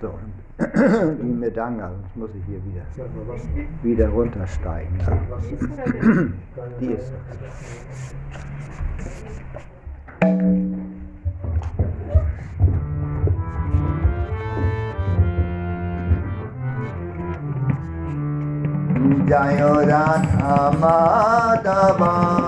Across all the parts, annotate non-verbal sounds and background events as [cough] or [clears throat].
So, die Medanga, sonst muss ich hier wieder, wieder runtersteigen. Die ist Jayo Jayo Rana Madhava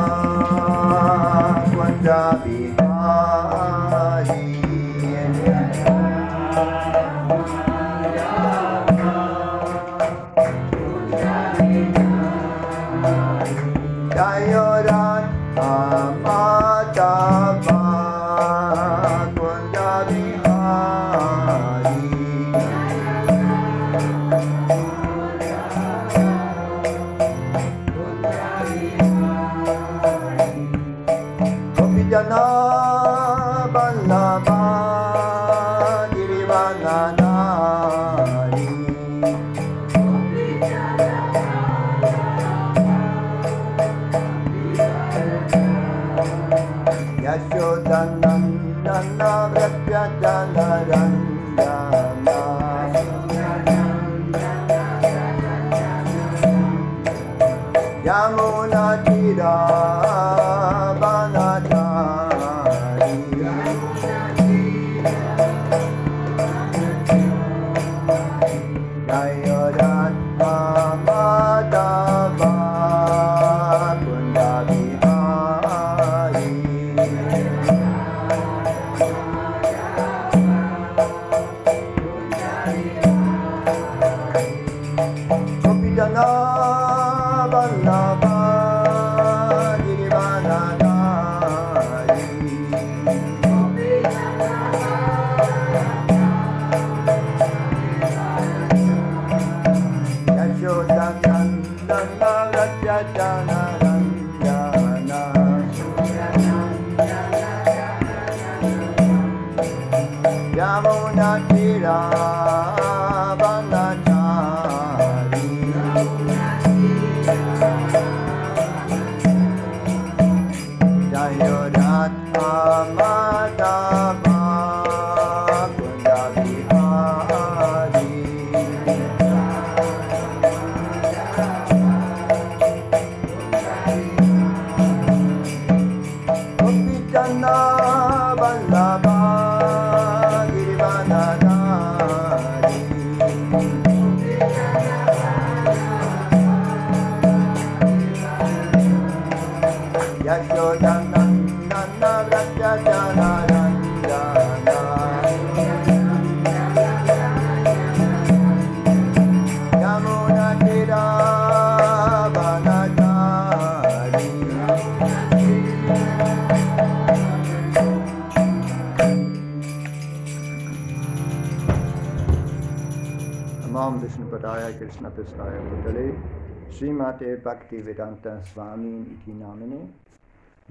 Srimate Bhakti Vedanta Swami Iti Namine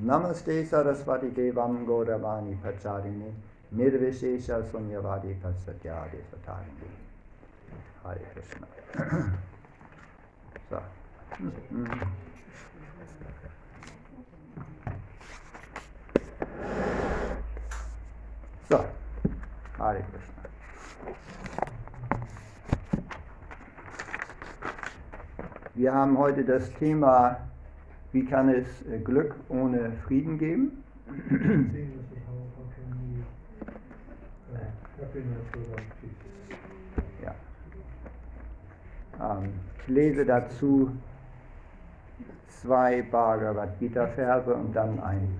Namaste Saraswati Devam Gauravani Pacharini Nirvishesha Sunyavadi Pasatyadi Satarini Hare Krishna So. Mhm. So, Hare Krishna. Wir haben heute das Thema, wie kann es äh, Glück ohne Frieden geben? Ja. Ähm, ich lese dazu zwei Bhagavad Gita Verse und dann ein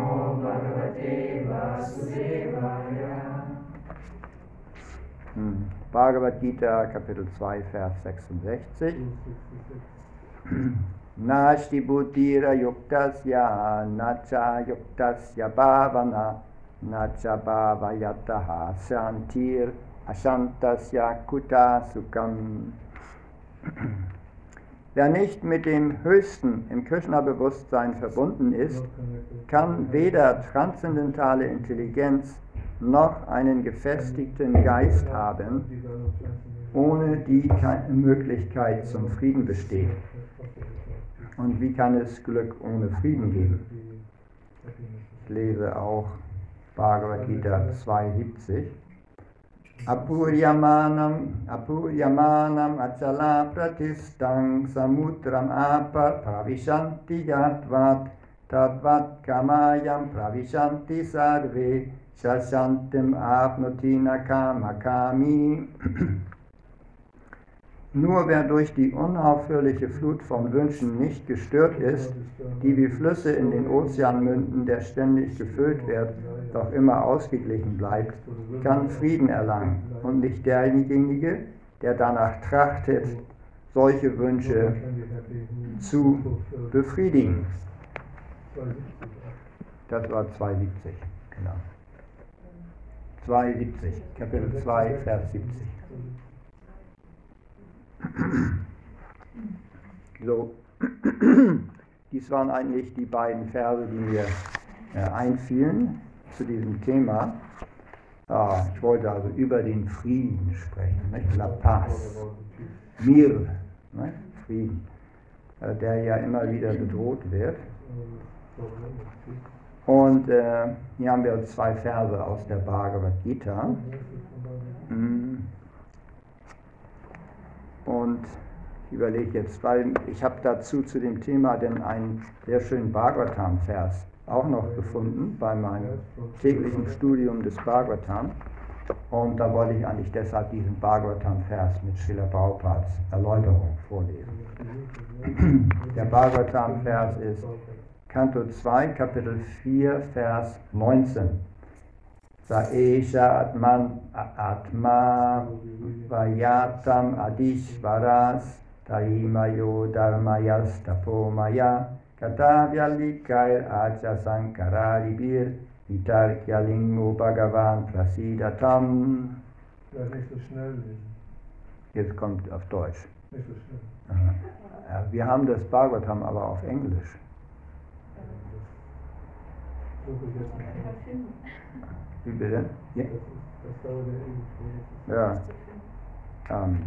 Bhagavad Gita, Kapitel 2, Vers 66. Nashti buddhira yuktasya nacha yuktasya bhavana nacha bhavayataha shantir ashantasya kuta sukam. [clears throat] Wer nicht mit dem Höchsten im Krishna-Bewusstsein verbunden ist, kann weder transzendentale Intelligenz noch einen gefestigten Geist haben, ohne die keine Möglichkeit zum Frieden besteht. Und wie kann es Glück ohne Frieden geben? Ich lese auch Bhagavad Gita 2,70. अपूर्यमानम् अपूर्यमानम् अचला प्रतिष्ठं समुद्रमाप प्रविशन्ति ज्ञात्वात् तद्वत् कमायं प्रविशन्ति सर्वे, शशन्तिम् आप्नोति न कामकामी। Nur wer durch die unaufhörliche Flut von Wünschen nicht gestört ist, die wie Flüsse in den Ozean münden, der ständig gefüllt wird, doch immer ausgeglichen bleibt, kann Frieden erlangen und nicht derjenige, der danach trachtet, solche Wünsche zu befriedigen. Das war 270, genau. 270, Kapitel 2, Vers 70. So, [clears throat] dies waren eigentlich die beiden Verse, die mir äh, einfielen zu diesem Thema. Ah, ich wollte also über den Frieden sprechen, nicht? La Paz, Mir, ne? Frieden, äh, der ja immer wieder bedroht wird. Und äh, hier haben wir zwei Verse aus der Bhagavad Gita. Mm. Und ich überlege jetzt, weil ich habe dazu zu dem Thema denn einen sehr schönen Bhagavatam-Vers auch noch gefunden bei meinem täglichen Studium des Bhagavatam. Und da wollte ich eigentlich deshalb diesen Bhagavatam-Vers mit Srila Prabhupads Erläuterung vorlesen. [clears throat] Der Bhagavatam-Vers ist Kanto 2, Kapitel 4, Vers 19. Saesha Atman Atma Vayatam Adishvaras Taimayo Dharmayas Tapomaya Katavyalikair Acha Sankararibir Vitarkyalingo Bhagavan Prasidatam. Ja, nicht so schnell lesen. Jetzt kommt auf Deutsch. Nicht so schnell. Ja, Wir haben das Bhagavatam aber auf Englisch. Wie bitte? Ja. Ja. Ähm,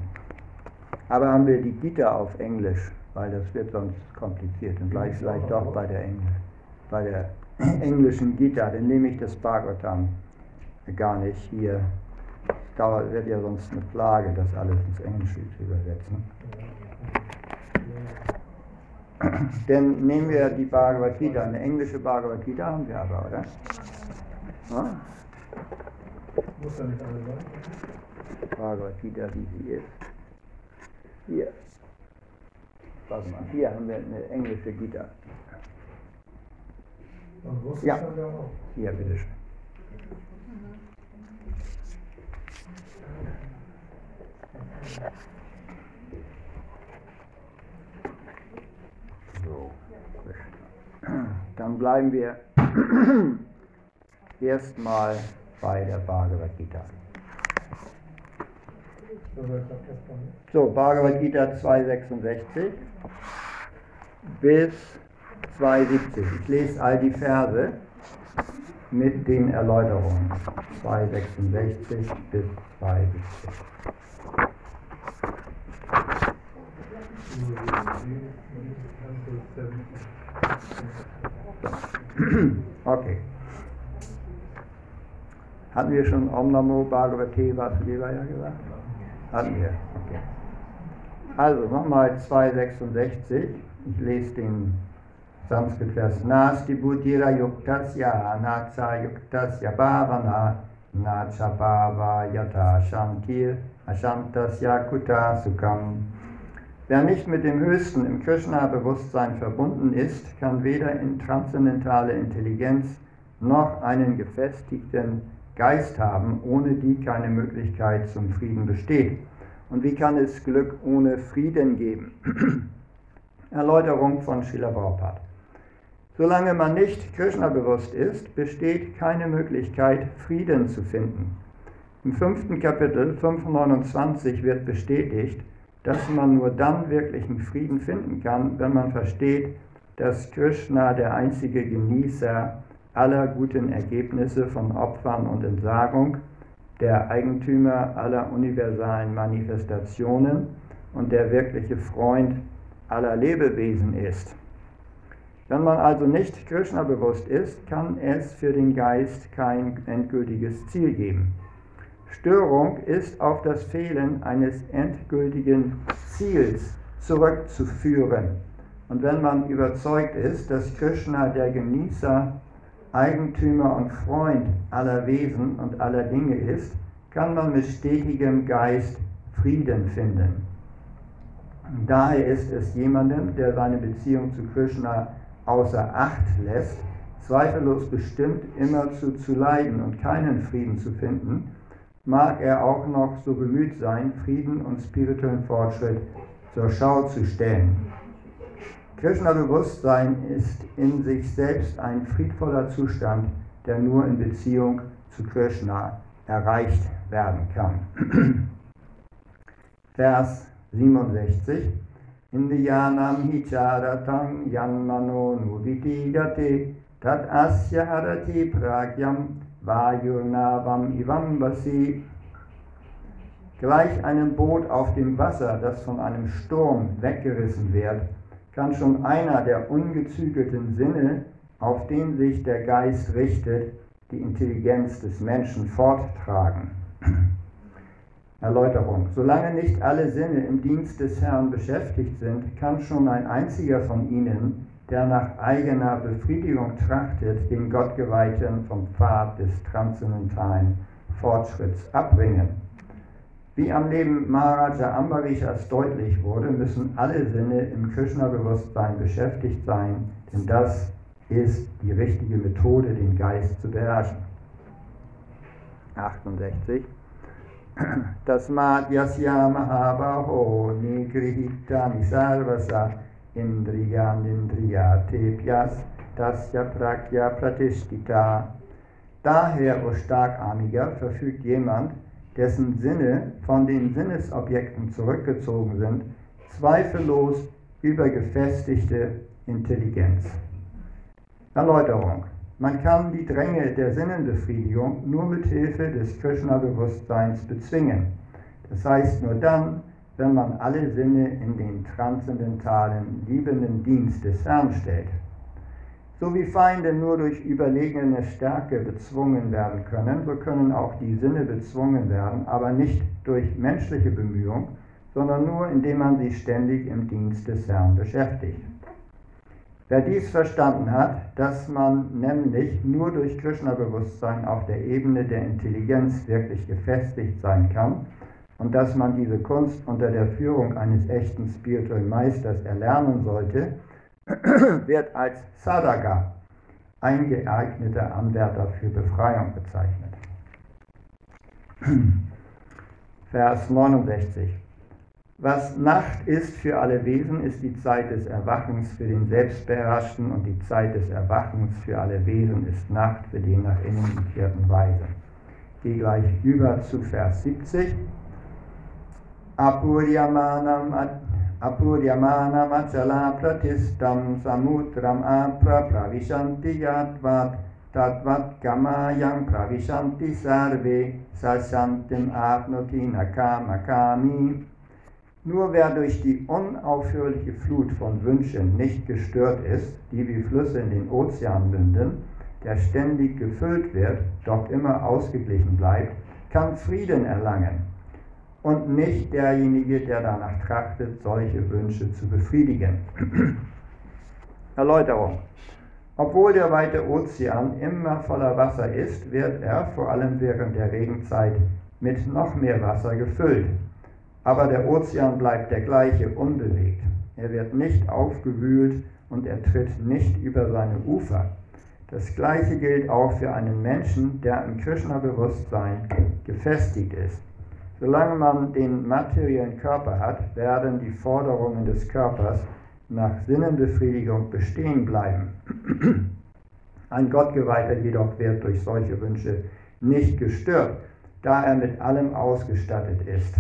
aber haben wir die Gita auf Englisch, weil das wird sonst kompliziert und gleich vielleicht doch bei der, Engl bei der [clears throat] englischen Gita, dann nehme ich das Bhagavatam gar nicht hier. Es dauert, wird ja sonst eine Plage, das alles ins Englische zu übersetzen. [clears throat] Dann nehmen wir die Bhagavad Gita, eine englische Bhagavad Gita haben wir aber, oder? Ja? Muss ja nicht alle sein. Bhagavad Gita, wie sie ist. Hier. Mal, hier haben wir eine englische Gita. Und Russisch Ja. Hier, bitteschön. So, dann bleiben wir [clears throat] erstmal bei der Bhagavad Gita. So Bhagavad Gita 266 bis 270. Ich lese all die Verse mit den Erläuterungen. 266 bis 270. [clears throat] Okay. Hatten wir schon Om Namo Bhagavate Vasudevaya gesagt? Hatten wir, okay. Also nochmal 266. Ich lese den Sanskrit-Vers. Nasti buddhira yuktasya nacha yuktasya bhavana nacha bhava yata shantir ashantasya kuta sukam. Wer nicht mit dem Höchsten im Krishna-Bewusstsein verbunden ist, kann weder in transzendentale Intelligenz noch einen gefestigten Geist haben, ohne die keine Möglichkeit zum Frieden besteht. Und wie kann es Glück ohne Frieden geben? [clears throat] Erläuterung von Srila Prabhupada. Solange man nicht Krishna bewusst ist, besteht keine Möglichkeit, Frieden zu finden. Im fünften Kapitel 529 wird bestätigt, dass man nur dann wirklichen Frieden finden kann, wenn man versteht, dass Krishna der einzige Genießer aller guten Ergebnisse von Opfern und Entsagung, der Eigentümer aller universalen Manifestationen und der wirkliche Freund aller Lebewesen ist. Wenn man also nicht Krishna bewusst ist, kann es für den Geist kein endgültiges Ziel geben. Störung ist auf das Fehlen eines endgültigen Ziels zurückzuführen. Und wenn man überzeugt ist, dass Krishna der Genießer, Eigentümer und Freund aller Wesen und aller Dinge ist, kann man mit stetigem Geist Frieden finden. Daher ist es jemandem, der seine Beziehung zu Krishna außer Acht lässt, zweifellos bestimmt, immerzu zu leiden und keinen Frieden zu finden, mag er auch noch so bemüht sein, Frieden und spirituellen Fortschritt zur Schau zu stellen. Krishna-Bewusstsein ist in sich selbst ein friedvoller Zustand, der nur in Beziehung zu Krishna erreicht werden kann. [clears throat] Vers 67 Indiyanam hicharatam yanmano nuvitigate tat asya harati pragyam Vayurnavam Ivambasi, gleich einem Boot auf dem Wasser, das von einem Sturm weggerissen wird, kann schon einer der ungezügelten Sinne, auf den sich der Geist richtet, die Intelligenz des Menschen forttragen. [clears throat] Erläuterung. Solange nicht alle Sinne im Dienst des Herrn beschäftigt sind, kann schon ein einziger von ihnen der nach eigener Befriedigung trachtet, den Gottgeweihten vom Pfad des transzendentalen Fortschritts abbringen. Wie am Leben Maharaja Ambarishas deutlich wurde, müssen alle Sinne im Krishna-Bewusstsein beschäftigt sein, denn das ist die richtige Methode, den Geist zu beherrschen. 68. Tasmat yasya mahabaho nigrihita nisarvasa Indriyanindriyatebhyas Tasya Prakya Pratishtita. Daher, o Starkarmiger, verfügt jemand, dessen Sinne von den Sinnesobjekten zurückgezogen sind, zweifellos über gefestigte Intelligenz. Erläuterung. Man kann die Dränge der Sinnenbefriedigung nur mit Hilfe des Krishna-Bewusstseins bezwingen. Das heißt nur dann, wenn man alle Sinne in den transzendentalen, liebenden Dienst des Herrn stellt. So wie Feinde nur durch überlegene Stärke bezwungen werden können, so können auch die Sinne bezwungen werden, aber nicht durch menschliche Bemühung, sondern nur indem man sie ständig im Dienst des Herrn beschäftigt. Wer dies verstanden hat, dass man nämlich nur durch Krishna-Bewusstsein auf der Ebene der Intelligenz wirklich gefestigt sein kann, und dass man diese Kunst unter der Führung eines echten spirituellen Meisters erlernen sollte, [clears throat] wird als Sadaka, ein geeigneter Anwärter für Befreiung bezeichnet. [clears throat] Vers 69. Was Nacht ist für alle Wesen, ist die Zeit des Erwachens für den Selbstbeherrschten und die Zeit des Erwachens für alle Wesen ist Nacht für den nach innen gekehrten Weisen. Gehe gleich über zu Vers 70. Apuryamanam pratistam samutram apra pravishanti yatvat tatvat kamayam pravishanti sarve sasantim apnoti nakamakami. Nur wer durch die unaufhörliche Flut von Wünschen nicht gestört ist, die wie Flüsse in den Ozean münden, der ständig gefüllt wird, doch immer ausgeglichen bleibt, kann Frieden erlangen und nicht derjenige, der danach trachtet, solche Wünsche zu befriedigen. [clears throat] Erläuterung. Obwohl der weite Ozean immer voller Wasser ist, wird er, vor allem während der Regenzeit, mit noch mehr Wasser gefüllt. Aber der Ozean bleibt der gleiche, unbewegt. Er wird nicht aufgewühlt und er tritt nicht über seine Ufer. Das gleiche gilt auch für einen Menschen, der im Krishna-Bewusstsein gefestigt ist. Solange man den materiellen Körper hat, werden die Forderungen des Körpers nach Sinnenbefriedigung bestehen bleiben. Ein Gottgeweihter jedoch wird durch solche Wünsche nicht gestört, da er mit allem ausgestattet ist.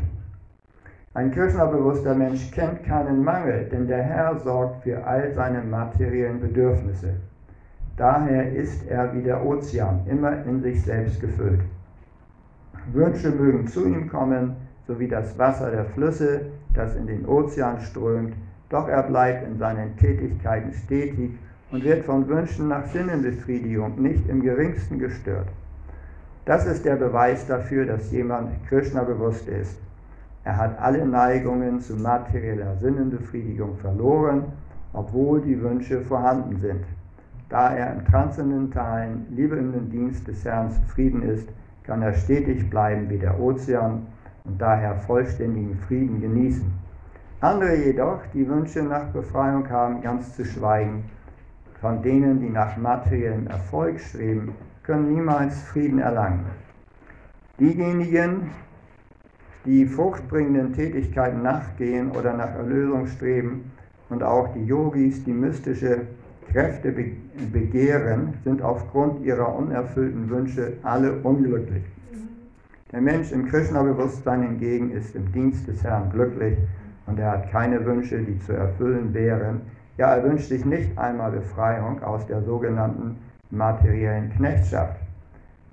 Ein Krishna-bewusster Mensch kennt keinen Mangel, denn der Herr sorgt für all seine materiellen Bedürfnisse. Daher ist er wie der Ozean, immer in sich selbst gefüllt. Wünsche mögen zu ihm kommen, so wie das Wasser der Flüsse, das in den Ozean strömt, doch er bleibt in seinen Tätigkeiten stetig und wird von Wünschen nach Sinnenbefriedigung nicht im geringsten gestört. Das ist der Beweis dafür, dass jemand Krishna bewusst ist. Er hat alle Neigungen zu materieller Sinnenbefriedigung verloren, obwohl die Wünsche vorhanden sind. Da er im transzendentalen, liebenden Dienst des Herrn zufrieden ist, kann er stetig bleiben wie der Ozean und daher vollständigen Frieden genießen. Andere jedoch, die Wünsche nach Befreiung haben, ganz zu schweigen, von denen, die nach materiellem Erfolg streben, können niemals Frieden erlangen. Diejenigen, die fruchtbringenden Tätigkeiten nachgehen oder nach Erlösung streben und auch die Yogis, die mystische Kräfte begehren, sind aufgrund ihrer unerfüllten Wünsche alle unglücklich. Der Mensch im Krishna-Bewusstsein hingegen ist im Dienst des Herrn glücklich und er hat keine Wünsche, die zu erfüllen wären. Ja, er wünscht sich nicht einmal Befreiung aus der sogenannten materiellen Knechtschaft.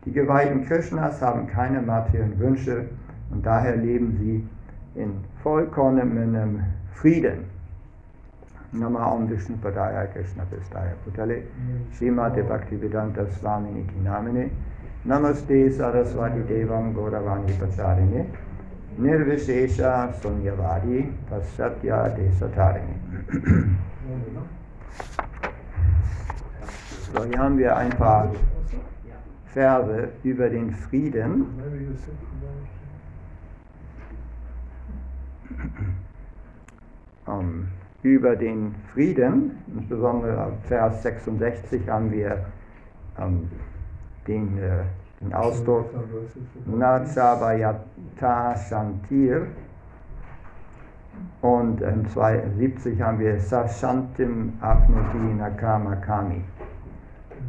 Die Geweihten Krishnas haben keine materiellen Wünsche und daher leben sie in vollkommenem Frieden. Nama Om Vishnu Padaya Krishna Pistaya Putale. Srimate Bhaktivedanta Swamini Namine Namaste Saraswati Devam Gauravani Pacharine Nirvishesha Sunyavadi Pasatya Desatarini. So, hier haben wir ein paar Verse über den Frieden. Um, über den Frieden, insbesondere Vers 66 haben wir um, den, äh, den Ausdruck Nachabayata Shantir und in 72 haben wir Sashantim Apnoti Nakama Kami.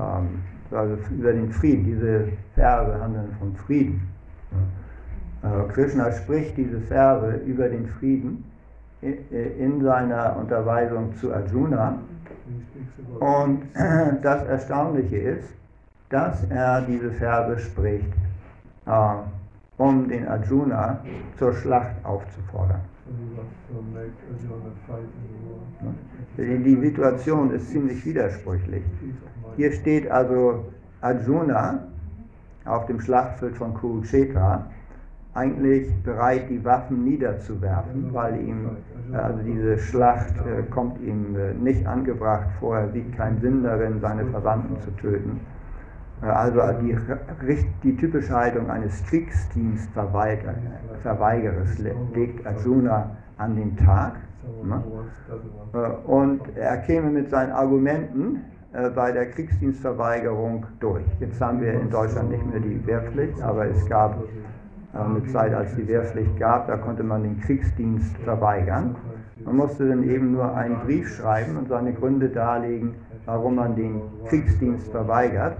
Ähm, also über den Frieden. Diese Verse handeln von Frieden. Äh, Krishna spricht diese Verse über den Frieden in seiner Unterweisung zu Arjuna. Und [clears throat] das Erstaunliche ist, dass er diese Verse spricht, äh, um den Arjuna zur Schlacht aufzufordern. Die Situation ist ziemlich widersprüchlich. Hier steht also Arjuna auf dem Schlachtfeld von Kurukshetra eigentlich bereit, die Waffen niederzuwerfen, weil ihm also diese Schlacht äh, kommt ihm äh, nicht angebracht vor, er sieht keinen Sinn darin, seine Verwandten zu töten. Äh, also die, die typische Haltung eines Kriegsdienstverweigerers legt Arjuna an den Tag. Ne? Und er käme mit seinen Argumenten bei der Kriegsdienstverweigerung durch. Jetzt haben wir in Deutschland nicht mehr die Wehrpflicht, aber es gab eine Zeit, als die Wehrpflicht gab, da konnte man den Kriegsdienst verweigern. Man musste dann eben nur einen Brief schreiben und seine Gründe darlegen, warum man den Kriegsdienst verweigert.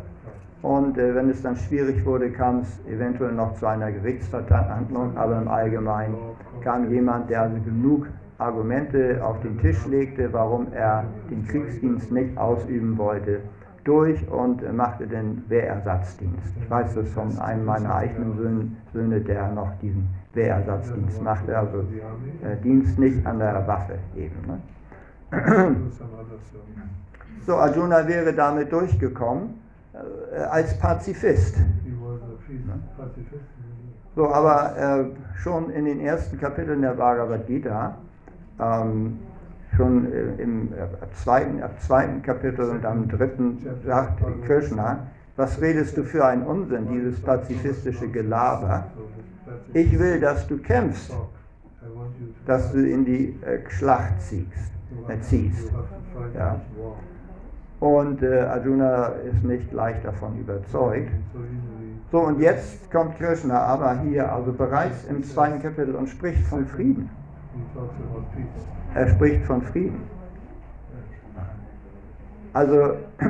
Und äh, wenn es dann schwierig wurde, kam es eventuell noch zu einer Gerichtsverhandlung, aber im Allgemeinen kam jemand, der also genug Argumente auf den Tisch legte, warum er den Kriegsdienst nicht ausüben wollte, durch und machte den Wehrersatzdienst. Ich weiß das von einem meiner eigenen Söhne, der noch diesen Wehrersatzdienst machte, also äh, Dienst nicht an der Waffe eben. Ne? [clears throat] So, Arjuna wäre damit durchgekommen äh, als Pazifist. So, aber äh, schon in den ersten Kapiteln der Bhagavad Gita ähm, schon äh, im äh, zweiten, ab zweiten Kapitel und am dritten sagt Krishna, was redest du für einen Unsinn, dieses pazifistische Gelaber? Ich will, dass du kämpfst, dass du in die äh, Schlacht ziehst. Äh, ziehst. Ja. Und äh, Arjuna ist nicht gleich davon überzeugt. So, und jetzt kommt Krishna aber hier, also bereits im zweiten Kapitel und spricht von Frieden. Er spricht von Frieden. Also, [clears throat]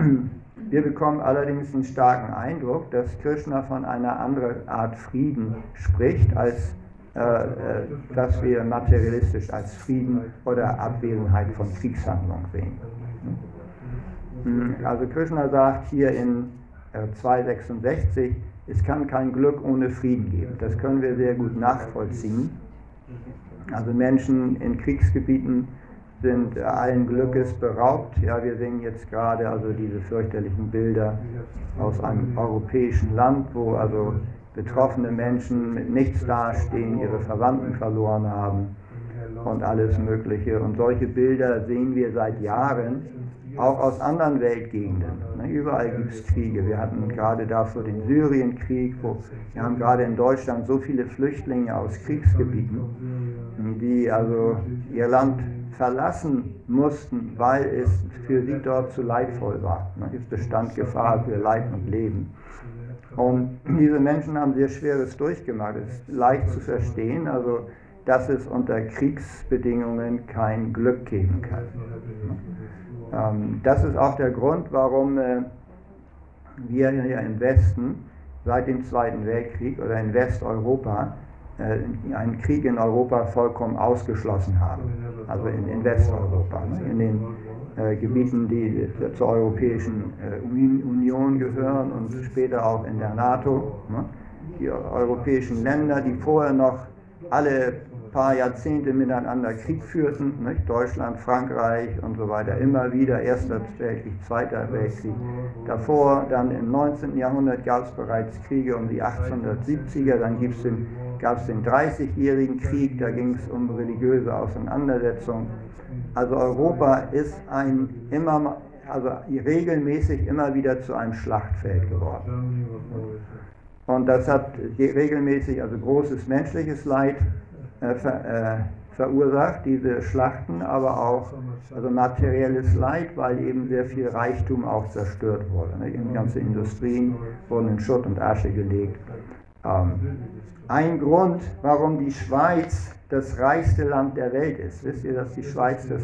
wir bekommen allerdings einen starken Eindruck, dass Krishna von einer anderen Art Frieden spricht, als äh, äh, dass wir materialistisch als Frieden oder Abwesenheit von Kriegshandlungen sehen. Hm, also Krishna sagt hier in 266, äh, es kann kein Glück ohne Frieden geben. Das können wir sehr gut nachvollziehen. Also Menschen in Kriegsgebieten sind allen Glückes beraubt. Ja, wir sehen jetzt gerade also diese fürchterlichen Bilder aus einem europäischen Land, wo also betroffene Menschen mit nichts dastehen, ihre Verwandten verloren haben und alles Mögliche. Und solche Bilder sehen wir seit Jahren auch aus anderen Weltgegenden. Ne, überall gibt es Kriege. Wir hatten gerade dafür den Syrienkrieg, wo wir haben gerade in Deutschland so viele Flüchtlinge aus Kriegsgebieten, die also ihr Land verlassen mussten, weil es für sie dort zu leidvoll war. Es bestand Gefahr für Leib und Leben. Und diese Menschen haben sehr Schweres durchgemacht. Es ist leicht zu verstehen, also dass es unter Kriegsbedingungen kein Glück geben kann. Ähm, das ist auch der Grund, warum äh, wir hier im Westen seit dem Zweiten Weltkrieg oder in Westeuropa einen Krieg in Europa vollkommen ausgeschlossen haben. Also in, in Westeuropa, ne? in den äh, Gebieten, die zur Europäischen äh, Union gehören und später auch in der NATO. Ne? Die europäischen Länder, die vorher noch alle paar Jahrzehnte miteinander Krieg führten, nicht? Deutschland, Frankreich und so weiter, immer wieder, Erster Weltkrieg, Zweiter Weltkrieg. Davor, dann im 19. Jahrhundert gab es bereits Kriege um die 1870er, dann gab es den 30-jährigen Krieg, da ging es um religiöse Auseinandersetzungen. Also Europa ist ein immer, also regelmäßig immer wieder zu einem Schlachtfeld geworden. Und das hat regelmäßig also großes menschliches Leid ver, äh, verursacht, diese Schlachten, aber auch also materielles Leid, weil eben sehr viel Reichtum auch zerstört wurde. Ne? Ganze Industrien wurden in Schutt und Asche gelegt. Ähm, ein Grund, warum die Schweiz das reichste Land der Welt ist. Wisst ihr, dass die Schweiz das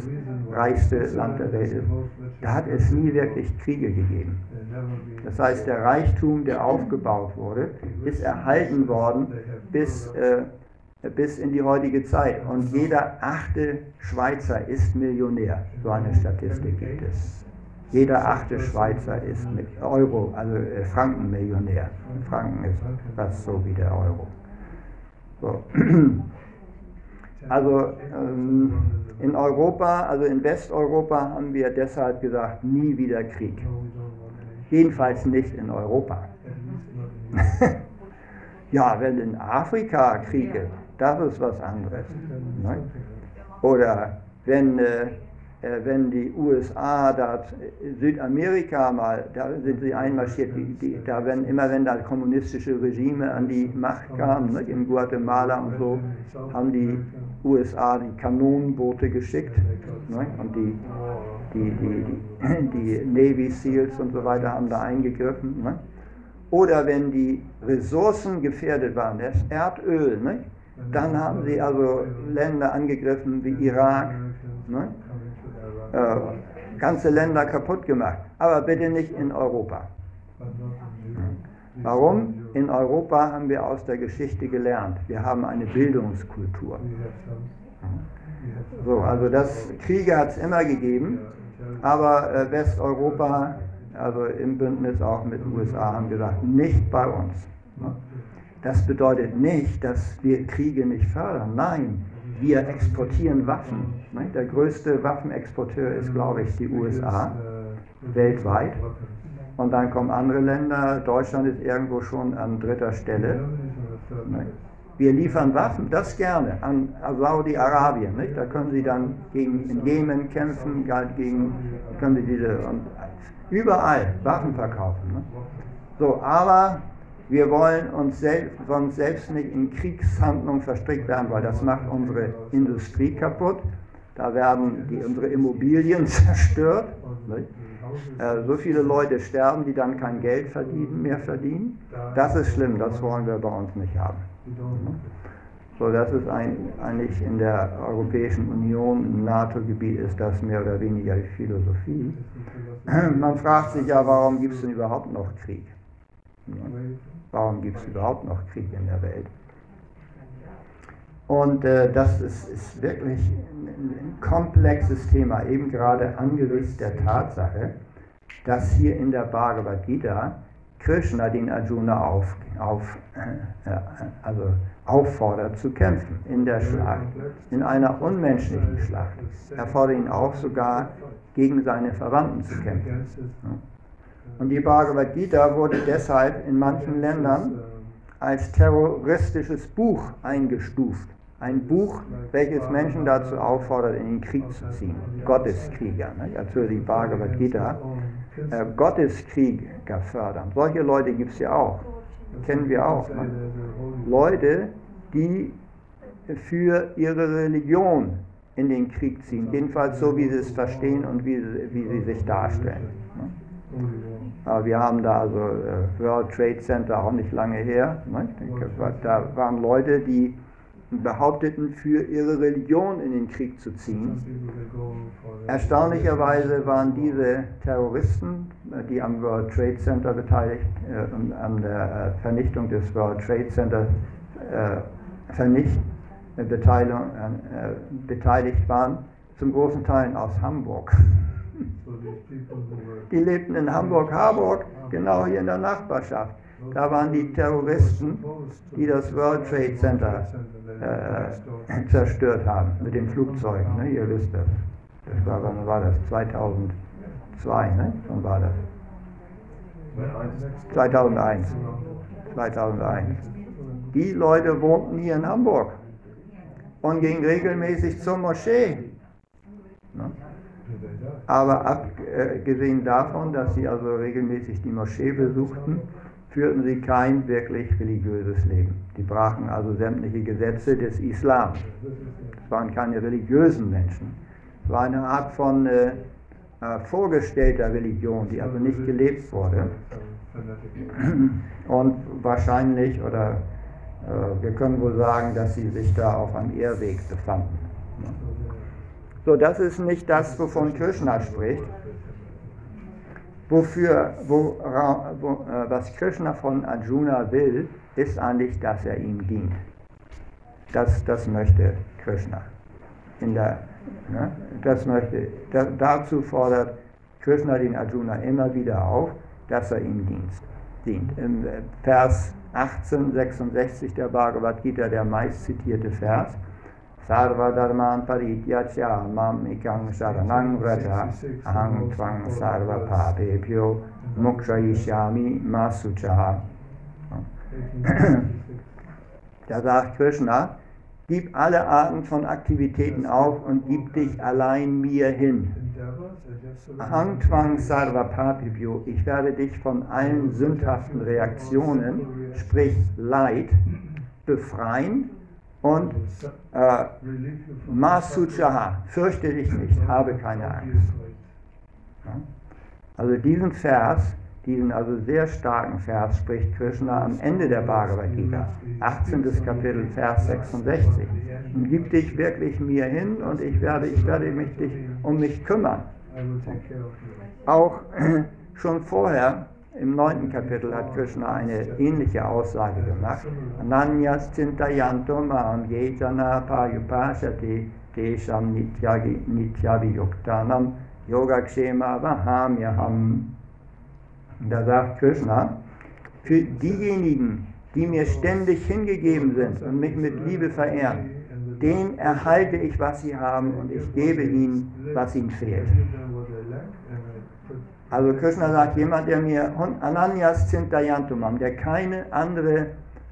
reichste Land der Welt ist? Da hat es nie wirklich Kriege gegeben. Das heißt, der Reichtum, der aufgebaut wurde, ist erhalten worden bis äh, bis in die heutige Zeit. Und jeder achte Schweizer ist Millionär. So eine Statistik gibt es. Jeder achte Schweizer ist mit Euro, also äh, Franken Millionär. Franken ist fast so wie der Euro. So. [clears throat] Also ähm, in Europa, also in Westeuropa haben wir deshalb gesagt, nie wieder Krieg. Jedenfalls nicht in Europa. [laughs] ja, wenn in Afrika Kriege, das ist was anderes. Ne? Oder wenn, äh, äh wenn die USA da Südamerika mal, da sind sie einmarschiert, die, die, da wenn, immer wenn da kommunistische Regime an die Macht kamen, ne, in Guatemala und so, haben die USA die Kanonenboote geschickt ne, und die, die, die, die, Navy Seals und so weiter haben da eingegriffen. Ne? Oder wenn die Ressourcen gefährdet waren, das Erdöl, ne? Dann haben sie also Länder angegriffen wie Irak, ne? äh, ganze Länder kaputt gemacht. Aber bitte nicht in Europa. Warum? In Europa haben wir aus der Geschichte gelernt. Wir haben eine Bildungskultur. So, also das Kriege hat es immer gegeben, aber äh, Westeuropa, also im Bündnis auch mit den USA, haben gesagt, nicht bei uns. Das bedeutet nicht, dass wir Kriege nicht fördern. Nein, wir exportieren Waffen. Der größte Waffenexporteur ist, glaube ich, die USA weltweit. Und dann kommen andere Länder. Deutschland ist irgendwo schon an dritter Stelle. Wir liefern Waffen, das gerne, an Saudi-Arabien. Da können sie dann gegen, Jemen kämpfen, gegen, können sie diese, überall Waffen verkaufen. So, aber wir wollen uns selbst, sonst selbst nicht in Kriegshandlungen verstrickt werden, weil das macht unsere Industrie kaputt. Da werden die, unsere Immobilien [laughs] zerstört. Äh, so viele Leute sterben, die dann kein Geld verdienen, mehr verdienen. Das ist schlimm, das wollen wir bei uns nicht haben. So, das ist ein, eigentlich in der Europäischen Union, im NATO-Gebiet ist das mehr oder weniger die Philosophie. [clears throat] Man fragt sich ja, warum gibt es denn überhaupt noch Krieg? Warum gibt es überhaupt noch Krieg in der Welt? Und äh, das ist, ist wirklich ein, ein, komplexes Thema, eben gerade angesichts der Tatsache, dass hier in der Bhagavad Gita Krishna den Arjuna auf, auf, äh, also auffordert zu kämpfen in der Schlacht, in einer unmenschlichen Schlacht. Er fordert ihn auf, sogar gegen seine Verwandten zu kämpfen. Und die Bhagavad Gita wurde deshalb in manchen Ländern als terroristisches Buch eingestuft. Ein Buch, welches Menschen dazu auffordert, in den Krieg zu ziehen. Gotteskrieger, ne? also die Bhagavad Gita. Äh, Gotteskrieger fördern. Solche Leute gibt es ja auch. Kennen wir auch. Ne? Leute, die für ihre Religion in den Krieg ziehen. Jedenfalls so, wie sie es verstehen und wie wie sie sich darstellen. Ne? Wir haben da also äh, World Trade Center auch nicht lange her. Ne? Da waren Leute, die behaupteten, für ihre Religion in den Krieg zu ziehen. Erstaunlicherweise waren diese Terroristen, die am World Trade Center beteiligt, äh, an der äh, Vernichtung des World Trade Center äh, vernicht, äh, äh, beteiligt waren, zum großen Teil aus Hamburg. Die lebten in Hamburg-Harburg, genau hier in der Nachbarschaft. Da waren die Terroristen, die das World Trade Center äh, [laughs] zerstört haben mit den Flugzeugen. Ne? Ihr wisst das. Das war, wann war das? 2002, ne? Wann war das? 2001. 2001. Die Leute wohnten hier in Hamburg und gingen regelmäßig zur Moschee. Ne? Aber abgesehen davon, dass sie also regelmäßig die Moschee besuchten, führten sie kein wirklich religiöses Leben. Die brachen also sämtliche Gesetze des Islam. Es waren keine religiösen Menschen. Es war eine Art von äh, äh, vorgestellter Religion, die also nicht gelebt wurde. Und wahrscheinlich, oder äh, wir können wohl sagen, dass sie sich da auf einem Irrweg befanden. So, das ist nicht das, wovon Krishna spricht wofür, wo, wo, äh, was Krishna von Arjuna will, ist eigentlich, dass er ihm dient. Das, das möchte Krishna. In der, ne, das möchte, da, dazu fordert Krishna den Arjuna immer wieder auf, dass er ihm dienst, dient. Im äh, Vers 1866 der Bhagavad Gita, der meist zitierte Vers, Parityacya mam ikam saranang vraja aham tvang sarva papebhyo mukshayishyami masucha. Da sagt Krishna, gib alle Arten von Aktivitäten auf und gib dich allein mir hin. Aham tvang sarva papebhyo, ich werde dich von allen sündhaften Reaktionen, sprich Leid, befreien und äh, Masuchaha, fürchte dich nicht, habe keine Angst. Ja? Also diesen Vers, diesen also sehr starken Vers spricht Krishna am Ende der Bhagavad Gita, 18. Kapitel, Vers 66. Und gib dich wirklich mir hin und ich werde, ich werde mich dich um mich kümmern. Auch schon vorher im neunten Kapitel hat Krishna eine ähnliche Aussage gemacht. Ananyas Chintayanto Mam Yejana Payupashati Tesham Nityaviyuktanam Yogakshema Vahamyaham. Da sagt Krishna, für diejenigen, die mir ständig hingegeben sind und mich mit Liebe verehren, den erhalte ich, was sie haben und ich gebe ihnen, was ihnen fehlt. Also Krishna sagt, jemand, der mir Ananyas Chintayantumam, der keine andere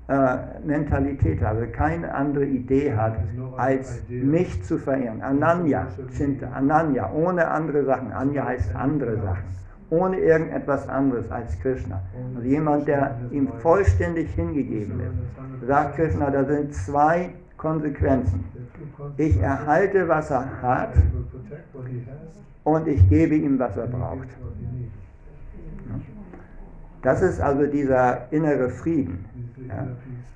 äh, Mentalität hat, also keine andere Idee hat, als mich zu verehren. Ananya, Chinta, Ananya, ohne andere Sachen. Anya heißt andere Sachen. Ohne irgendetwas anderes als Krishna. Also jemand, der ihm vollständig hingegeben ist. Sagt Krishna, da sind zwei Konsequenzen. Ich erhalte, was er hat und ich gebe ihm, was er braucht. Das ist also dieser innere Frieden.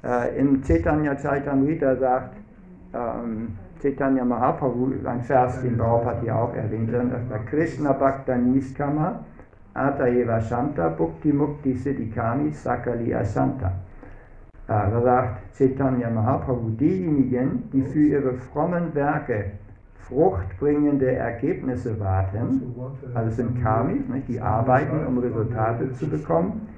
Ja. Äh, Im Chaitanya Chaitamrita sagt ähm, Chaitanya Mahaprabhu, ein Vers, den Prabhupada hier auch erwähnt hat, Krishna Bhakta Niskama Atayeva Shanta Bhukti Mukti Siddhikami Sakali Asanta. Da sagt Chaitanya Mahaprabhu, diejenigen, die für ihre frommen Werke fruchtbringende Ergebnisse warten, also sind Kamis, nicht, die arbeiten, um Resultate zu bekommen,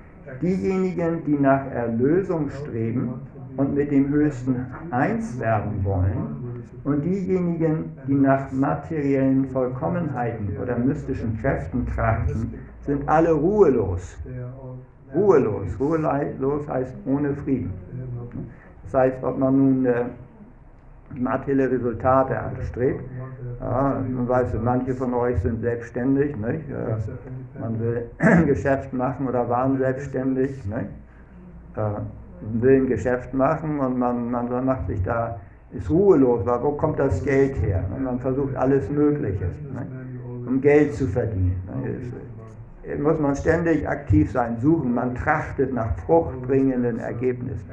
diejenigen, die nach Erlösung streben und mit dem Höchsten eins werden wollen, und diejenigen, die nach materiellen Vollkommenheiten oder mystischen Kräften trachten, sind alle ruhelos. Ruhelos. Ruhelos heißt ohne Frieden. Das heißt, ob man nun äh, materielle Resultate anstrebt, ja, man weiß, manche von euch sind selbstständig, nicht? Man will ein [clears throat] Geschäft machen oder waren selbstständig, nicht? Man will ein Geschäft machen und man, man macht sich da, ist ruhelos, weil wo kommt das Geld her? Und man versucht alles Mögliche, nicht? um Geld zu verdienen. nicht? Muss man ständig aktiv sein, suchen, man trachtet nach fruchtbringenden Ergebnissen.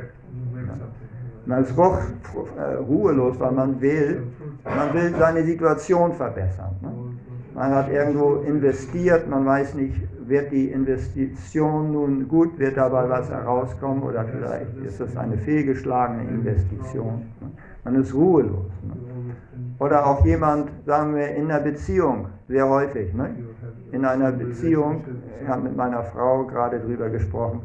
Man ist äh, ruhelos, weil man will, man will seine Situation verbessern. Ne? Man hat irgendwo investiert, man weiß nicht, wird die Investition nun gut, wird dabei was herauskommen oder vielleicht ist es eine fehlgeschlagene Investition. Ne? Man ist ruhelos. Ne? Oder auch jemand, sagen wir, in einer Beziehung, sehr häufig. Ne? In einer Beziehung, ich habe mit meiner Frau gerade drüber gesprochen,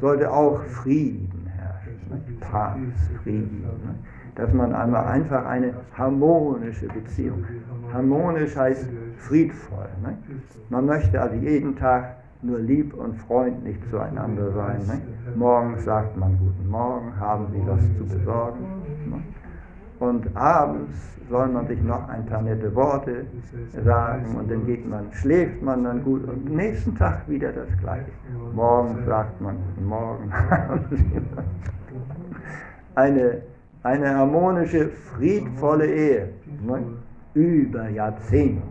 sollte auch Frieden herrschen. Ne? Paz, Frieden. Ne? Dass man einmal einfach eine harmonische Beziehung. Harmonisch heißt friedvoll. Ne? Man möchte also jeden Tag nur lieb und freundlich zueinander sein. Morgens sagt man Guten Morgen, haben Sie was zu besorgen. Und abends soll man sich noch ein paar nette Worte sagen und dann geht man, schläft man dann gut und am nächsten Tag wieder das Gleiche. Morgen sagt man Guten Morgen. [laughs] eine, eine harmonische, friedvolle Ehe ne? über Jahrzehnte.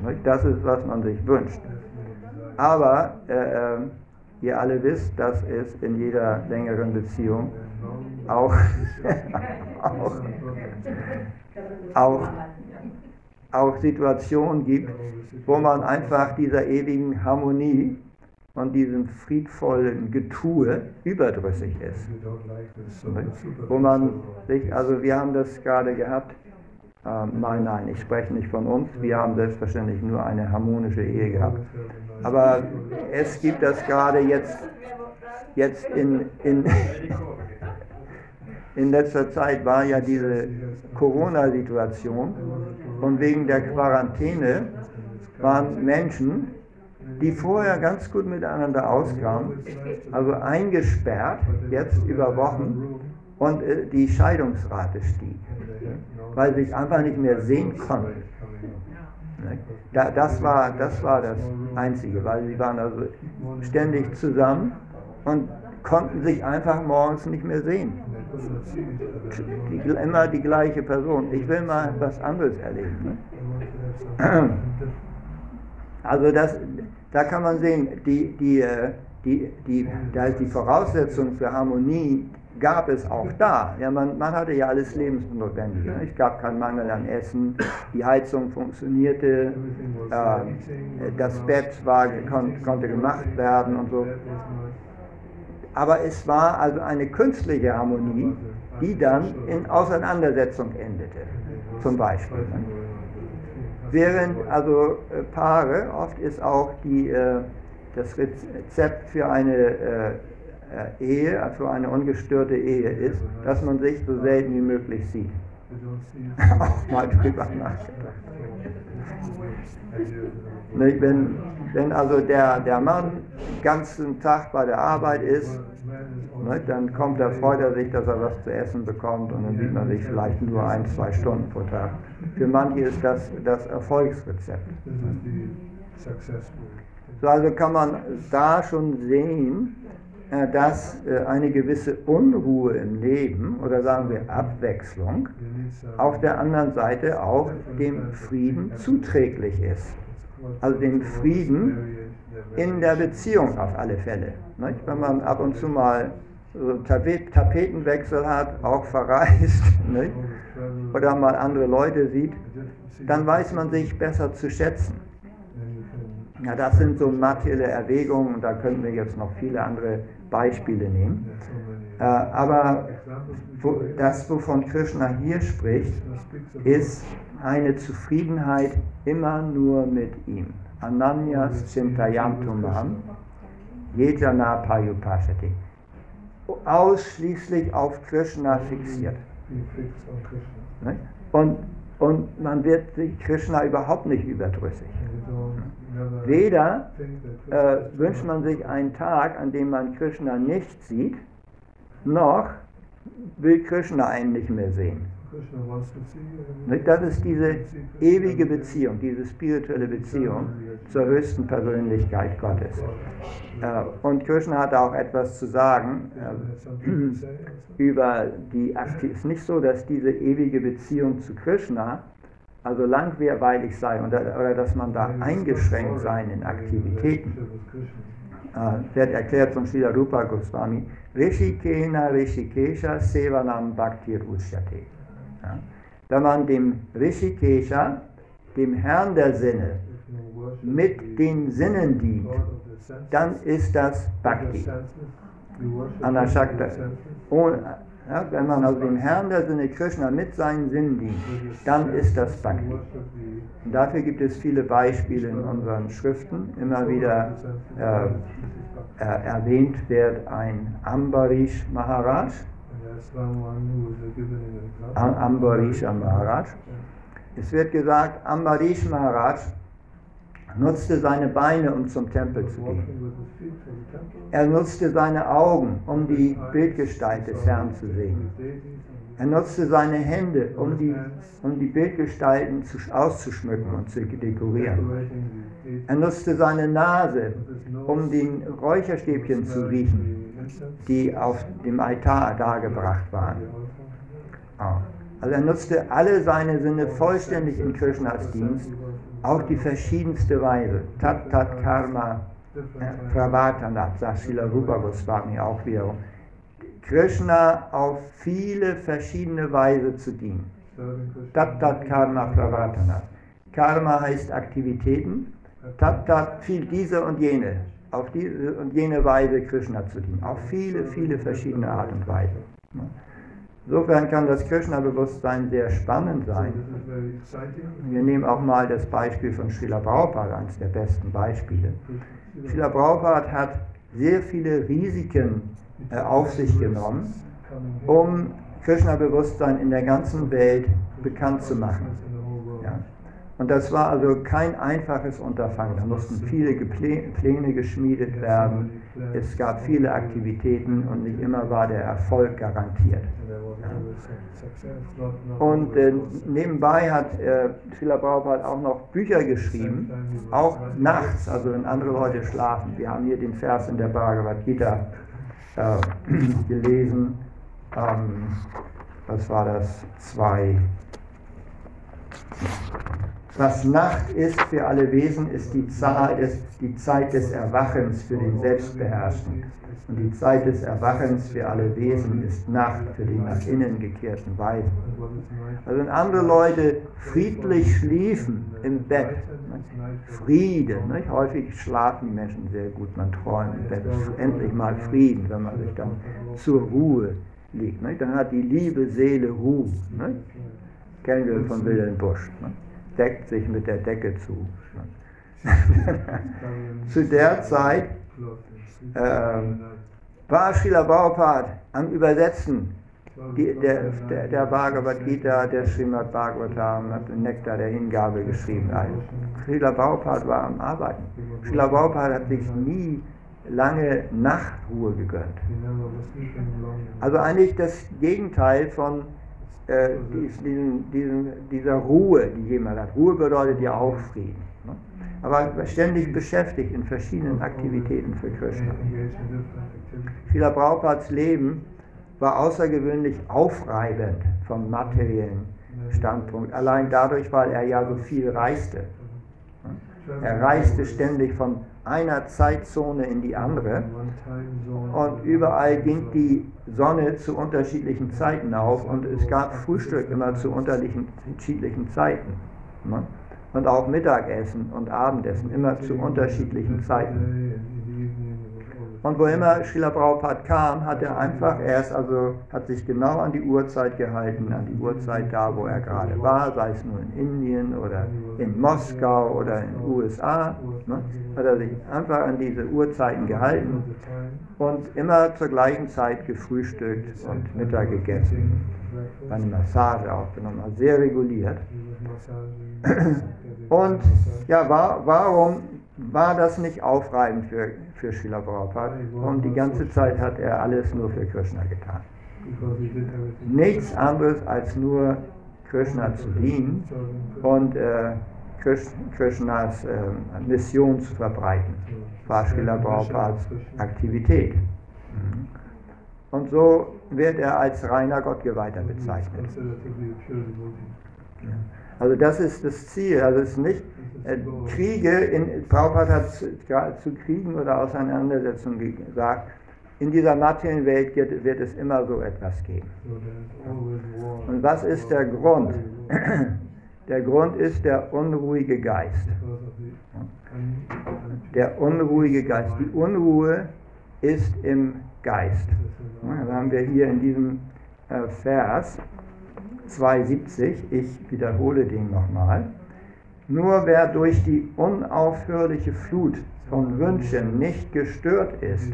Ne? Das ist, was man sich wünscht. Aber äh, äh, ihr alle wisst, dass es in jeder längeren Beziehung auch, [laughs] auch, auch, auch Situationen gibt, wo man einfach dieser ewigen Harmonie und diesem friedvollen Getue überdrüssig ist. Wo man sich, also wir haben das gerade gehabt, ähm, nein, nein, ich spreche nicht von uns, wir haben selbstverständlich nur eine harmonische Ehe gehabt. Aber es gibt das gerade jetzt, jetzt in, in, in letzter Zeit war ja diese Corona-Situation und wegen der Quarantäne waren Menschen, die vorher ganz gut miteinander auskamen, also eingesperrt, jetzt über Wochen, und äh, die Scheidungsrate stieg, weil sie sich einfach nicht mehr sehen konnten. Da, das, war, das war das Einzige, weil sie waren also ständig zusammen und konnten sich einfach morgens nicht mehr sehen. Die, immer die gleiche Person. Ich will mal was anderes erleben. Ne? [clears throat] Also das, da kann man sehen, die, die, die, die, da ist die Voraussetzung für Harmonie gab es auch da. Ja, man, man hatte ja alles Lebensnotwendige. Ne? Es gab keinen Mangel an Essen, die Heizung funktionierte, äh, das Bett war, kon, konnte gemacht werden und so. Aber es war also eine künstliche Harmonie, die dann in Auseinandersetzung endete, zum Beispiel. Ne? Während also äh, Paare, oft ist auch die, äh, das Rezept für eine äh, Ehe, für eine ungestörte Ehe ist, dass man sich so selten wie möglich sieht. [laughs] Auch mal drüber nachgedacht. Nicht, wenn, wenn also der, der Mann den ganzen Tag bei der Arbeit ist, nicht, dann kommt er, freut er sich, dass er was zu essen bekommt und dann sieht man sich vielleicht nur ein, zwei Stunden pro Tag. Für manche ist das das Erfolgsrezept. So, also kann man da schon sehen, äh, dass äh, eine gewisse Unruhe im Leben oder sagen wir Abwechslung auf der anderen Seite auch dem Frieden zuträglich ist. Also den Frieden in der Beziehung auf alle Fälle. Nicht? Wenn man ab und zu mal so Tapet Tapetenwechsel hat, auch verreist, [laughs] nicht? oder mal andere Leute sieht, dann weiß man sich besser zu schätzen. Ja, das sind so materielle Erwägungen und da könnten wir jetzt noch viele andere Beispiele nehmen. Äh, aber das, wovon Krishna hier spricht, ist eine Zufriedenheit immer nur mit ihm. Ananyas Chintayantumam Yejana Payupashati. Ausschließlich auf Krishna fixiert. Nicht? Und, und man wird Krishna überhaupt nicht überdrüssig. Weder äh, wünscht man sich einen Tag, an dem man Krishna nicht sieht, noch will Krishna einen nicht mehr sehen. Das ist diese ewige Beziehung, diese spirituelle Beziehung zur höchsten Persönlichkeit Gottes. Äh, und Krishna hat auch etwas zu sagen äh, [clears throat] über die Aktivität. Es ist nicht so, dass diese ewige Beziehung zu Krishna also langweilig sei oder, oder dass man da eingeschränkt sei in Aktivitäten. Äh, wird erklärt von Srila Rupa Goswami, Rishikena Rishikesha Sevanam Bhaktir Uchyate. Ja? Wenn man dem Rishikesha, dem Herrn der Sinne, mit den Sinnen dient, dann ist das Bhakti. Anashakta. Ohne, ja, wenn man also dem Herrn der Sinne Krishna mit seinen Sinnen dient, dann ist das Bhakti. Und dafür gibt es viele Beispiele in unseren Schriften. Immer wieder äh, äh, erwähnt wird ein Ambarish Maharaj, Am- Ambarisha Maharaj. Es wird gesagt, Ambarish Maharaj nutzte seine Beine, um zum Tempel zu gehen. Er nutzte seine Augen, um die Bildgestalt des Herrn zu sehen. Er nutzte seine Hände, um die, um die Bildgestalten zu, auszuschmücken und zu dekorieren. Er nutzte seine Nase, um den Räucherstäbchen zu riechen, die auf dem Altar dargebracht waren. Also er nutzte alle seine Sinne vollständig in Krishnas Dienst, auf die verschiedenste Weise. Tat Tat Karma äh, Pravatanat, sagt Srila Rupa Goswami auch wiederum. Krishna auf viele verschiedene Weise zu dienen. Tat Tat Karma Pravatanat. Karma heißt Aktivitäten. Tat Tat viel diese und jene. Auf diese und jene Weise Krishna zu dienen. Auf viele, viele verschiedene Art und Weise. Insofern kann das Krishna-Bewusstsein sehr spannend sein. Wir nehmen auch mal das Beispiel von Srila Prabhupada, eines der besten Beispiele. Srila Prabhupada hat sehr viele Risiken äh, auf sich genommen, um Krishna-Bewusstsein in der ganzen Welt bekannt zu machen. Und das war also kein einfaches Unterfangen. Da mussten viele Pläne geschmiedet werden. Es gab viele Aktivitäten und nicht immer war der Erfolg garantiert. Und äh, nebenbei hat äh, Srila Prabhupada auch noch Bücher geschrieben, auch nachts, also wenn andere Leute schlafen. Wir haben hier den Vers in der Bhagavad Gita äh, [clears throat] gelesen. Ähm, was war das? Zwei. Was Nacht ist für alle Wesen, ist die, Zahl des, die Zeit des Erwachens für den Selbstbeherrschten. Und die Zeit des Erwachens für alle Wesen ist Nacht für den nach innen gekehrten Weisen. Also wenn andere Leute friedlich schliefen im Bett, ne? Friede, nicht? häufig schlafen die Menschen sehr gut, man träumt im Bett, endlich mal Frieden, wenn man sich dann zur Ruhe legt. Nicht? Dann hat die liebe Seele Ruhe. Nicht? Kennen wir von Wilhelm Busch. Ne? Deckt sich mit der Decke zu. [laughs] Zu der Zeit ähm, war Srila Prabhupada am Übersetzen die, der, der, der Bhagavad Gita, der Srimad Bhagavatam, hat den Nektar der Hingabe geschrieben. Also, Srila Prabhupada war am Arbeiten. Srila Prabhupada hat sich nie lange Nachtruhe gegönnt. Also eigentlich das Gegenteil von äh, dies, diesen, diesen, dieser Ruhe, die jemand hat. Ruhe bedeutet ja auch Frieden. Ne? aber ständig beschäftigt in verschiedenen Aktivitäten für Krishna. Srila Prabhupads Leben war außergewöhnlich aufreibend vom materiellen Standpunkt, allein dadurch, weil er ja so viel reiste. Er reiste ständig von einer Zeitzone in die andere und überall ging die Sonne zu unterschiedlichen Zeiten auf und es gab Frühstück immer zu unterschiedlichen Zeiten. ne? Und auch Mittagessen und Abendessen immer zu unterschiedlichen Zeiten. Und wo immer Srila Prabhupada kam, hat er einfach erst, also hat sich genau an die Uhrzeit gehalten, an die Uhrzeit da, wo er gerade war, sei es nur in Indien oder in Moskau oder in den USA, ne, hat er sich einfach an diese Uhrzeiten gehalten und immer zur gleichen Zeit gefrühstückt und Mittag gegessen, eine Massage auch genommen, also sehr reguliert. Und ja, wa warum war das nicht aufreibend für, für Srila Prabhupada? Und die ganze Zeit hat er alles nur für Krishna getan. Nichts anderes als nur Krishna zu dienen und äh, Krish- Krishnas äh, Mission zu verbreiten, war Srila Prabhupads Aktivität. Mhm. Und so wird er als reiner Gottgeweihter bezeichnet. Also das ist das Ziel. Also es ist nicht Kriege, in, Prabhupada hat zu, Kriegen oder Auseinandersetzungen ge- gesagt, in dieser materiellen Welt wird, wird es immer so etwas geben. Und was ist der Grund? [clears throat] Der Grund ist der unruhige Geist. Der unruhige Geist. Die Unruhe ist im Geist. Ja, Da haben wir hier in diesem äh, Vers 2,70, ich wiederhole den nochmal. Nur wer durch die unaufhörliche Flut von Wünschen nicht gestört ist,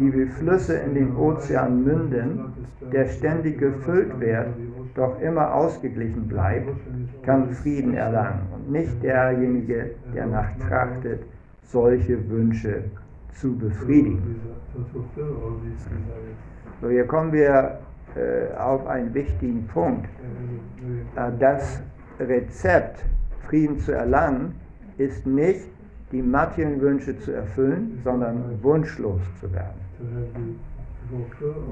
die wie Flüsse in den Ozean münden, der ständig gefüllt wird, doch immer ausgeglichen bleibt, kann Frieden erlangen und nicht derjenige, der nach trachtet, solche Wünsche zu befriedigen. So, hier kommen wir äh, auf einen wichtigen Punkt. Äh, Das Rezept, Frieden zu erlangen, ist nicht, die materiellen Wünsche zu erfüllen, sondern wunschlos zu werden.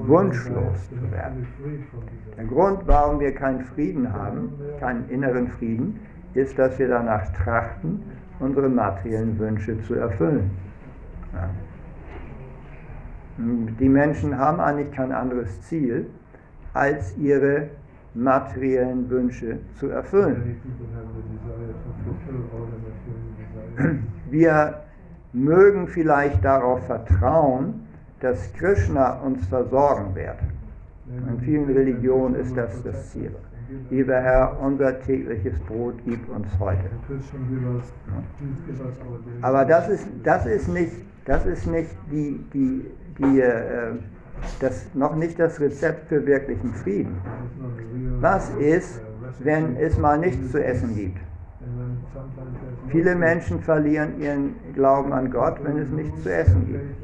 Wunschlos zu werden. Der Grund, warum wir keinen Frieden haben, keinen inneren Frieden, ist, dass wir danach trachten, unsere materiellen Wünsche zu erfüllen. Ja. Die Menschen haben eigentlich kein anderes Ziel, als ihre materiellen Wünsche zu erfüllen. Wir mögen vielleicht darauf vertrauen, dass Krishna uns versorgen wird. In vielen Religionen ist das das Ziel. Lieber Herr, unser tägliches Brot gib uns heute. Aber das ist, das ist nicht, das ist nicht die, die, die, äh, das, noch nicht das Rezept für wirklichen Frieden. Was ist, wenn es mal nichts zu essen gibt? Viele Menschen verlieren ihren Glauben an Gott, wenn es nichts zu essen gibt.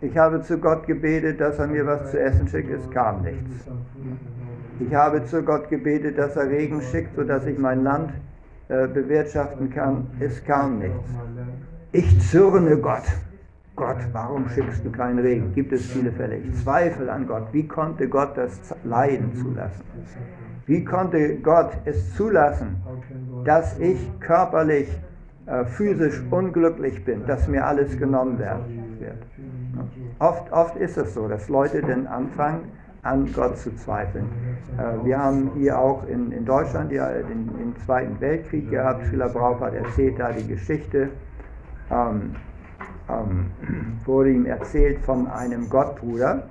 Ich habe zu Gott gebetet, dass er mir was zu essen schickt, es kam nichts. Ich habe zu Gott gebetet, dass er Regen schickt, sodass ich mein Land äh, bewirtschaften kann, es kam nichts. Ich zürne Gott. Gott, warum schickst du keinen Regen? Gibt es viele Fälle. Ich zweifle an Gott. Wie konnte Gott das Leiden zulassen? Wie konnte Gott es zulassen, dass ich körperlich, äh, physisch unglücklich bin, dass mir alles genommen wird? Oft, oft ist es so, dass Leute dann anfangen, an Gott zu zweifeln. Äh, wir haben hier auch in, in Deutschland ja den, den Zweiten Weltkrieg gehabt. Schiller Braufert erzählt da die Geschichte. Ähm, ähm, wurde ihm erzählt von einem Gottbruder,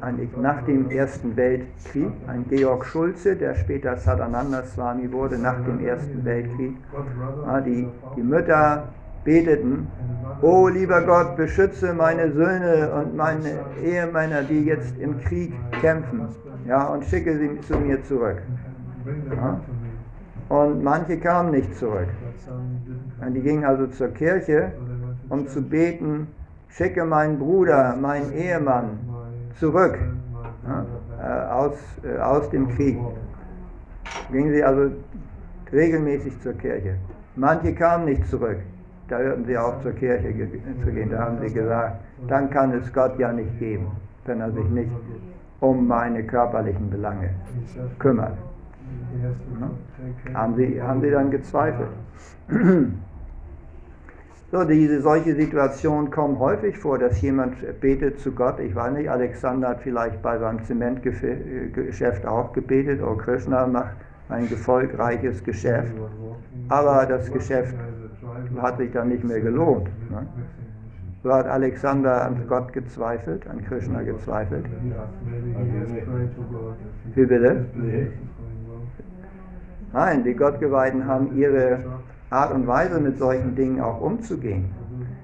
eigentlich nach dem Ersten Weltkrieg, ein Georg Schulze, der später Sadananda Swami wurde, nach dem Ersten Weltkrieg. Ja, die, die Mütter beteten, oh lieber Gott, beschütze meine Söhne und meine Ehemänner, die jetzt im Krieg kämpfen, ja, und schicke sie zu mir zurück. Ja. Und manche kamen nicht zurück. Und die gingen also zur Kirche, um zu beten, schicke meinen Bruder, meinen Ehemann zurück ja, äh, aus, äh, aus dem Krieg. Gingen sie also regelmäßig zur Kirche. Manche kamen nicht zurück. Da hörten sie auf, zur Kirche zu gehen. Da haben sie gesagt, dann kann es Gott ja nicht geben, wenn er sich nicht um meine körperlichen Belange kümmert. Haben sie, haben sie dann gezweifelt. [clears throat] So, diese solche Situationen kommen häufig vor, dass jemand betet zu Gott. Ich weiß nicht, Alexander hat vielleicht bei seinem Zementgeschäft auch gebetet, oh Krishna macht ein erfolgreiches Geschäft. Aber das Geschäft hat sich dann nicht mehr gelohnt. Ne? So hat Alexander an Gott gezweifelt, an Krishna gezweifelt. Wie bitte? Nein, die Gottgeweihten haben ihre Art und Weise, mit solchen Dingen auch umzugehen.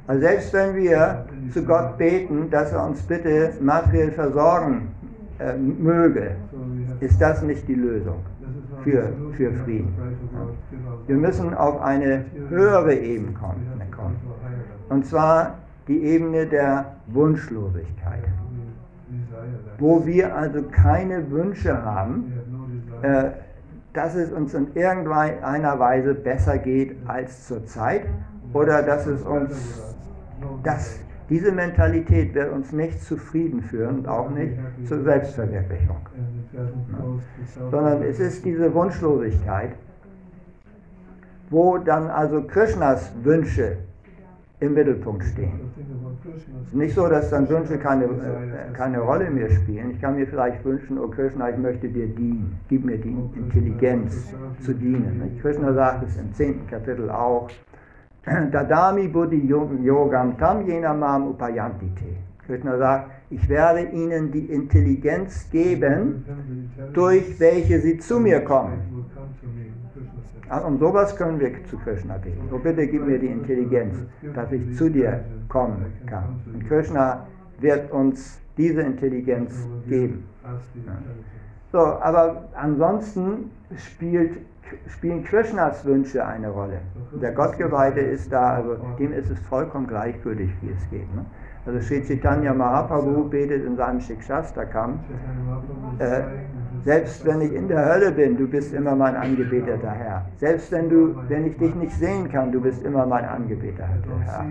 Also selbst wenn wir zu Gott beten, dass er uns bitte materiell versorgen äh, möge, ist das nicht die Lösung für, für Frieden. Wir müssen auf eine höhere Ebene kommen. Und zwar die Ebene der Wunschlosigkeit. Wo wir also keine Wünsche haben, äh, dass es uns in irgendeiner Weise besser geht als zurzeit oder dass es uns, dass diese Mentalität wird uns nicht zufrieden führen und auch nicht zur Selbstverwirklichung. Sondern es ist diese Wunschlosigkeit, wo dann also Krishnas Wünsche im Mittelpunkt stehen. Es ist nicht so, dass dann Wünsche keine, äh, keine Rolle mehr spielen. Ich kann mir vielleicht wünschen, oh Krishna, ich möchte dir dienen. Gib mir die Intelligenz zu dienen. Krishna sagt es im zehnten Kapitel auch. [clears throat] Dadami Buddhi Yogam Tam Yenamam Upayantite. Krishna sagt, ich werde ihnen die Intelligenz geben, durch welche sie zu mir kommen. Also um sowas können wir zu Krishna beten. Oh bitte gib mir die Intelligenz, dass ich zu dir kommen kann. Und Krishna wird uns diese Intelligenz geben. So, aber ansonsten spielt, spielen Krishnas Wünsche eine Rolle. Der Gottgeweihte ist da, also dem ist es vollkommen gleichgültig, wie es geht. Ne? Also Sri Chaitanya Mahaprabhu betet in seinem Shikshastakam, äh, selbst wenn ich in der Hölle bin, du bist immer mein angebeteter Herr. Selbst wenn, du, wenn ich dich nicht sehen kann, du bist immer mein angebeteter Herr.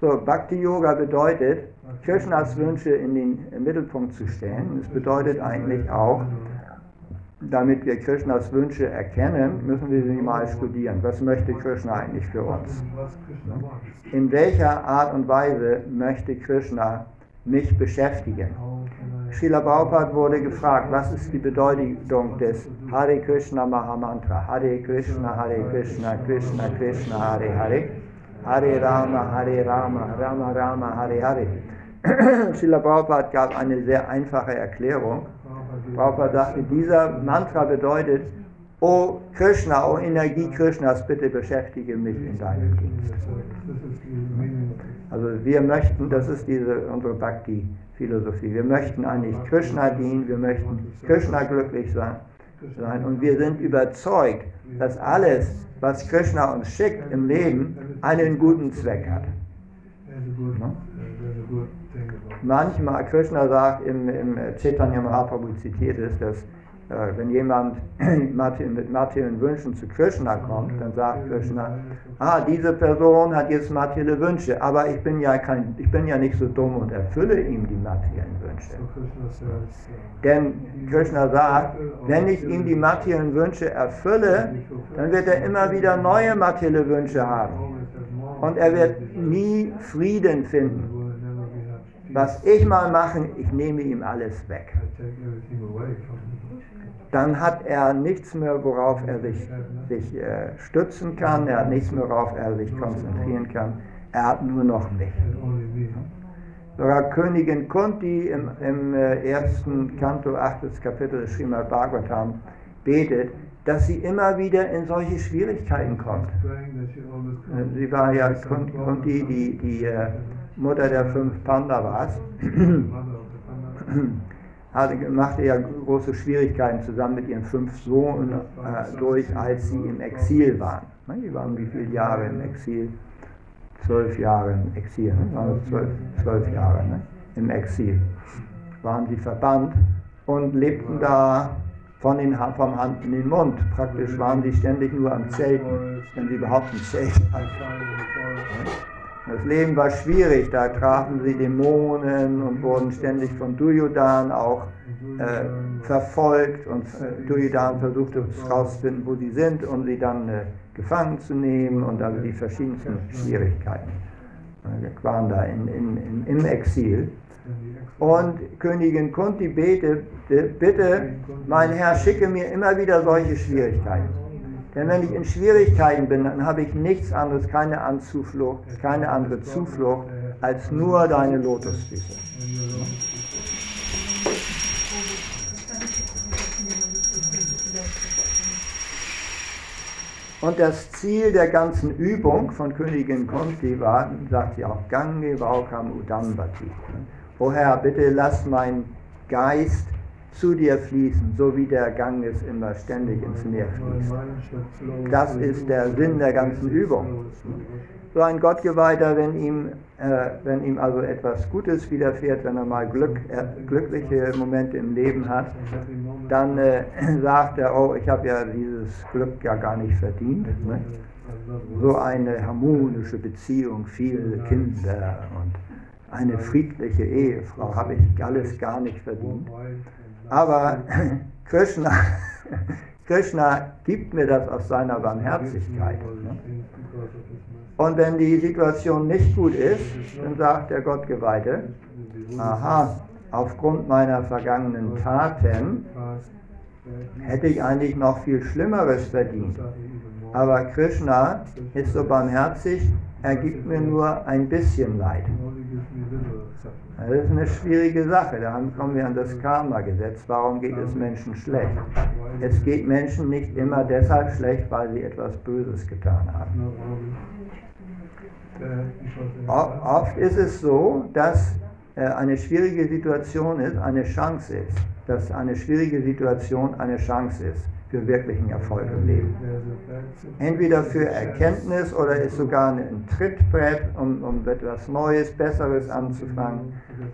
So, Bhakti Yoga bedeutet, Krishnas Wünsche in den Mittelpunkt zu stellen. Es bedeutet eigentlich auch, damit wir Krishnas Wünsche erkennen, müssen wir sie mal studieren. Was möchte Krishna eigentlich für uns? In welcher Art und Weise möchte Krishna mich beschäftigen? Srila Prabhupada wurde gefragt, was ist die Bedeutung des Hare Krishna Mahamantra? Hare Krishna, Hare Krishna, Krishna Krishna, Hare Hare, Hare Rama, Hare Rama, Rama Rama, Hare Hare. [clears throat] Srila Prabhupada gab eine sehr einfache Erklärung. Prabhupada sagte, dieser Mantra bedeutet, O Krishna, O Energie Krishnas, bitte beschäftige mich in deinem Dienst. Also wir möchten, das ist diese, unsere Bhakti-Philosophie, wir möchten eigentlich Krishna dienen, wir möchten Krishna glücklich sein, sein. Und wir sind überzeugt, dass alles, was Krishna uns schickt im Leben, einen guten Zweck hat. Manchmal, Krishna sagt im, im Chaitanya Mahaprabhu zitiert es, dass wenn jemand [clears throat] mit materiellen Wünschen zu Krishna kommt, dann sagt Krishna, ah, diese Person hat jetzt materielle Wünsche, aber ich bin ja, kein, ich bin ja nicht so dumm und erfülle ihm die materiellen Wünsche. Denn Krishna sagt, wenn ich ihm die materiellen Wünsche erfülle, dann wird er immer wieder neue materielle Wünsche haben. Und er wird nie Frieden finden was ich mal mache, ich nehme ihm alles weg. Dann hat er nichts mehr, worauf er sich, sich äh, stützen kann, er hat nichts mehr, worauf er sich konzentrieren kann, er hat nur noch mich. Sogar Königin Kunti im, im äh, ersten Kanto, achtes Kapitel des Srimad Bhagavatam betet, dass sie immer wieder in solche Schwierigkeiten kommt. Sie war ja Kunti, die, die äh, Mutter der fünf Pandavas, machte ja große Schwierigkeiten zusammen mit ihren fünf Sohnen äh, durch, als sie im Exil waren. Die waren wie viele Jahre im Exil? Zwölf Jahre im Exil, ne? waren zwölf, zwölf Jahre ne? im Exil. Waren sie verbannt und lebten da von den, vom Hand in den Mund. Praktisch waren sie ständig nur am Zelten, wenn sie überhaupt ein Zelt hatten. Das Leben war schwierig, da trafen sie Dämonen und wurden ständig von Duryodhan auch äh, verfolgt und äh, Duryodhan versuchte herauszufinden, wo sie sind, um sie dann äh, gefangen zu nehmen und also die verschiedensten Schwierigkeiten. Wir waren da in, in, in, im Exil. Und Königin Kunti bete, bitte, mein Herr, schicke mir immer wieder solche Schwierigkeiten. Denn wenn ich in Schwierigkeiten bin, dann habe ich nichts anderes, keine Anzuflucht, keine andere Zuflucht als nur deine Lotusfüße. Und das Ziel der ganzen Übung von Königin Kunti war, sagt sie auch, Gange Vaukam Udambati. O Herr, bitte lass mein Geist zu dir fließen, so wie der Ganges immer ständig ins Meer fließt. Das ist der Sinn der ganzen Übung. So ein Gottgeweihter, wenn ihm, äh, wenn ihm also etwas Gutes widerfährt, wenn er mal Glück, äh, glückliche Momente im Leben hat, dann äh, [clears throat] sagt er, oh, ich habe ja dieses Glück ja gar nicht verdient. Ne? So eine harmonische Beziehung, viele Kinder und eine friedliche Ehefrau habe ich alles gar nicht verdient. Aber [clears throat] Krishna, [laughs] Krishna gibt mir das aus seiner Barmherzigkeit. Ne? Und wenn die Situation nicht gut ist, dann sagt der Gottgeweihte, aha, aufgrund meiner vergangenen Taten hätte ich eigentlich noch viel Schlimmeres verdient. Aber Krishna ist so barmherzig, er gibt mir nur ein bisschen Leid. Das ist eine schwierige Sache. Da kommen wir an das Karma-Gesetz. Warum geht es Menschen schlecht? Es geht Menschen nicht immer deshalb schlecht, weil sie etwas Böses getan haben. Oft ist es so, dass äh, eine schwierige Situation ist, eine Chance ist. Dass eine schwierige Situation eine Chance ist für wirklichen Erfolg im Leben. Entweder für Erkenntnis oder ist sogar ein Trittbrett, um, um etwas Neues, Besseres anzufangen.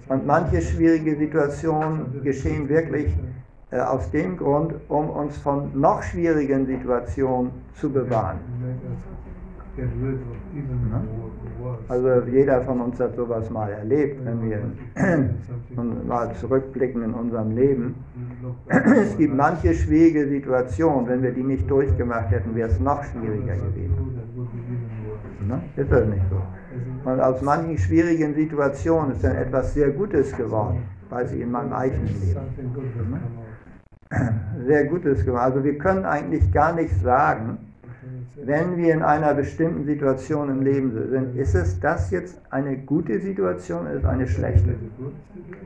Und manche schwierige Situationen geschehen wirklich äh, aus dem Grund, um uns von noch schwierigen Situationen zu bewahren. Also jeder von uns hat sowas mal erlebt, wenn wir [clears throat] mal zurückblicken in unserem Leben. Es gibt manche schwierige Situationen, wenn wir die nicht durchgemacht hätten, wäre es noch schwieriger gewesen. Ne? Ist das nicht so? Und aus manchen schwierigen Situationen ist dann etwas sehr Gutes geworden, weil sie in meinem eigenen Leben. Ne? [clears throat] Sehr Gutes geworden. Also wir können eigentlich gar nicht sagen, wenn wir in einer bestimmten Situation im Leben sind, ist es das jetzt eine gute Situation oder ist eine schlechte?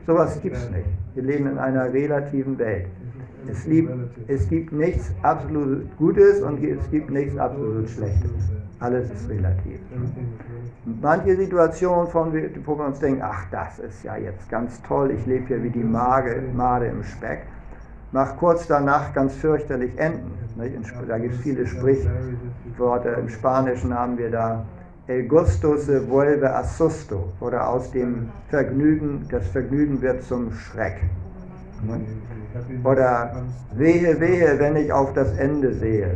Sowas gibt es nicht. Wir leben in einer relativen Welt. Es, lieb, es gibt nichts absolut Gutes und es gibt nichts absolut Schlechtes. Alles ist relativ. manche Situationen, von, wo wir uns denken, ach, das ist ja jetzt ganz toll, ich lebe hier wie die Mage, Made im Speck mag kurz danach ganz fürchterlich enden. Da gibt es viele Sprichworte. Im Spanischen haben wir da El gusto se vuelve a susto oder aus dem Vergnügen, das Vergnügen wird zum Schreck. Oder wehe, wehe, wenn ich auf das Ende sehe.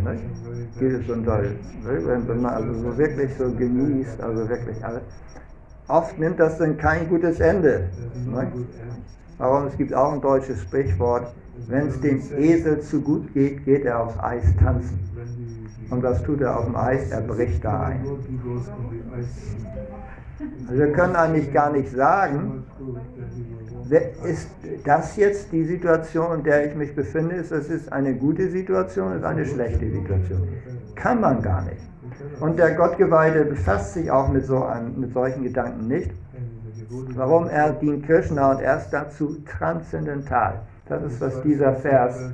Es unter, wenn man also so wirklich so genießt, also wirklich alles. Oft nimmt das dann kein gutes Ende. Warum? Es gibt auch ein deutsches Sprichwort, wenn es dem Esel zu gut geht, geht er aufs Eis tanzen. Und was tut er auf dem Eis? Er bricht da ein. Also wir können eigentlich gar nicht sagen, ist das jetzt die Situation, in der ich mich befinde? Ist das ist eine gute Situation, ist eine schlechte Situation? Kann man gar nicht. Und der Gottgeweihte befasst sich auch mit, so einem, mit solchen Gedanken nicht. Warum? Er dient Krishna und er ist dazu transzendental. Das ist, was dieser Vers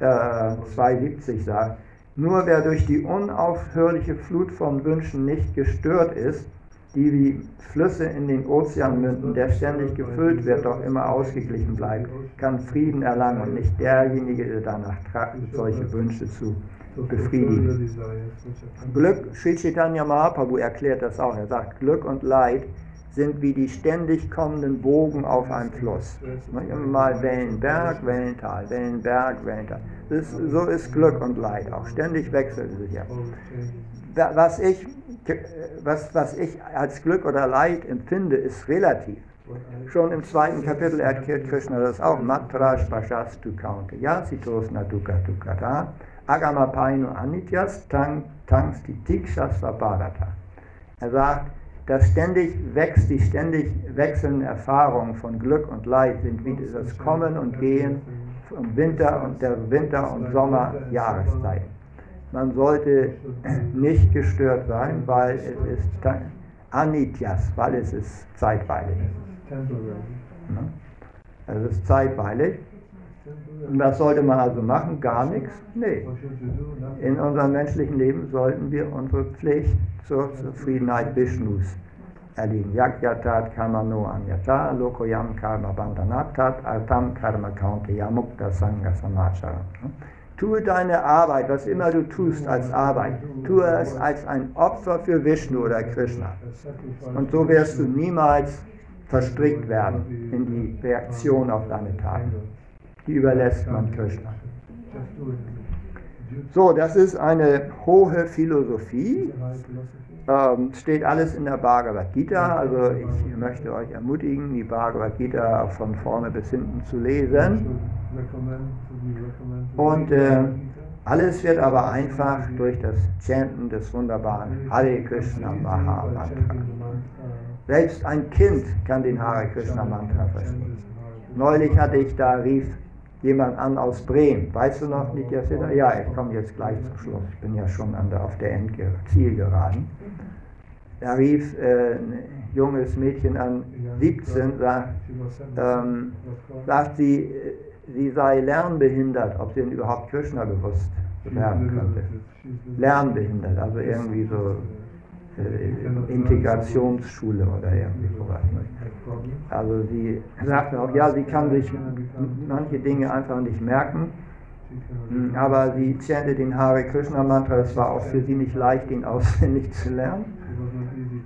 äh, 270 sagt. Nur wer durch die unaufhörliche Flut von Wünschen nicht gestört ist, die wie Flüsse in den Ozean münden, der ständig gefüllt wird, doch immer ausgeglichen bleibt, kann Frieden erlangen und nicht derjenige, der danach tragt, solche Wünsche zu befriedigen. Glück, Sri Chaitanya Mahaprabhu erklärt das auch. Er sagt, Glück und Leid sind wie die ständig kommenden Bogen auf einem Fluss. Mal Wellenberg, Wellental, Wellenberg, Wellental. Das, so ist Glück und Leid auch. Ständig wechselt sich ab. Was ich, was, was ich als Glück oder Leid empfinde, ist relativ. Schon im zweiten Kapitel erklärt Krishna das auch. Matraj Pashastu Kaunte Yasitos Naduka Dukata Agamapainu Anityas Tang Tangsti Tikshas Vabharata. Er sagt, dass ständig wächst, die ständig wechselnden Erfahrungen von Glück und Leid sind wie das Kommen und Gehen vom Winter und der Winter- und Sommerjahreszeit. Man sollte [clears throat] nicht gestört sein, weil es ist Anityas, weil es ist zeitweilig. Also es ist zeitweilig. Was sollte man also machen? Gar nichts? Nee. In unserem menschlichen Leben sollten wir unsere Pflicht zur Zufriedenheit Vishnus erledigen. Yakyatat karma no anyata, lokoyam karma bandhanatat, artam karma kaunte yamukta sangha samachara. Tue deine Arbeit, was immer du tust als Arbeit, tue es als ein Opfer für Vishnu oder Krishna. Und so wirst du niemals verstrickt werden in die Reaktion auf deine Taten. Die überlässt man Krishna. So, das ist eine hohe Philosophie. Ähm, steht alles in der Bhagavad Gita. Also ich möchte euch ermutigen, die Bhagavad Gita von vorne bis hinten zu lesen. Und äh, alles wird aber einfach durch das Chanten des wunderbaren Hare Krishna Maha Mantra. Selbst ein Kind kann den Hare Krishna Mantra verstehen. Neulich hatte ich da, rief jemand an aus Bremen. Weißt du noch, Nitya Siddha? Ja, ich komme jetzt gleich zum Schluss. Ich bin ja schon an der, auf der Endge Zielgeraden. Da rief äh, ein junges Mädchen an, 17, sagt, ähm, sagt sie, sie sei lernbehindert, ob sie denn überhaupt Krishna bewusst werden könnte. Lernbehindert, also irgendwie so äh, Integrationsschule oder irgendwie sowas. Also sie sagte auch, ja, sie kann sich manche Dinge einfach nicht merken, hm, aber sie chantet den Hare Krishna Mantra, es war auch für sie nicht leicht, ihn [laughs] auswendig zu lernen.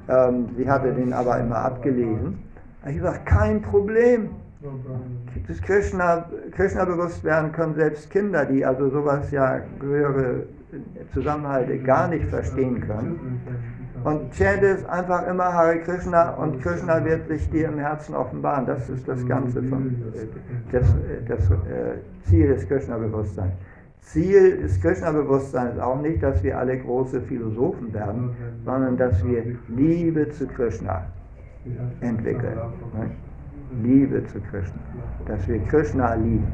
Ähm, sie hatte den aber immer abgelesen. Ich gesagt, kein Problem. Das Krishna, Krishna bewusst werden können selbst Kinder, die also sowas ja höhere Zusammenhalte gar nicht verstehen können. Und chant es einfach immer Hare Krishna und Krishna wird sich dir im Herzen offenbaren. Das ist das Ganze von, das, das äh, Ziel des Krishna-Bewusstseins. Ziel des Krishna-Bewusstseins ist auch nicht, dass wir alle große Philosophen werden, sondern dass wir Liebe zu Krishna entwickeln. Liebe zu Krishna. Dass wir Krishna lieben.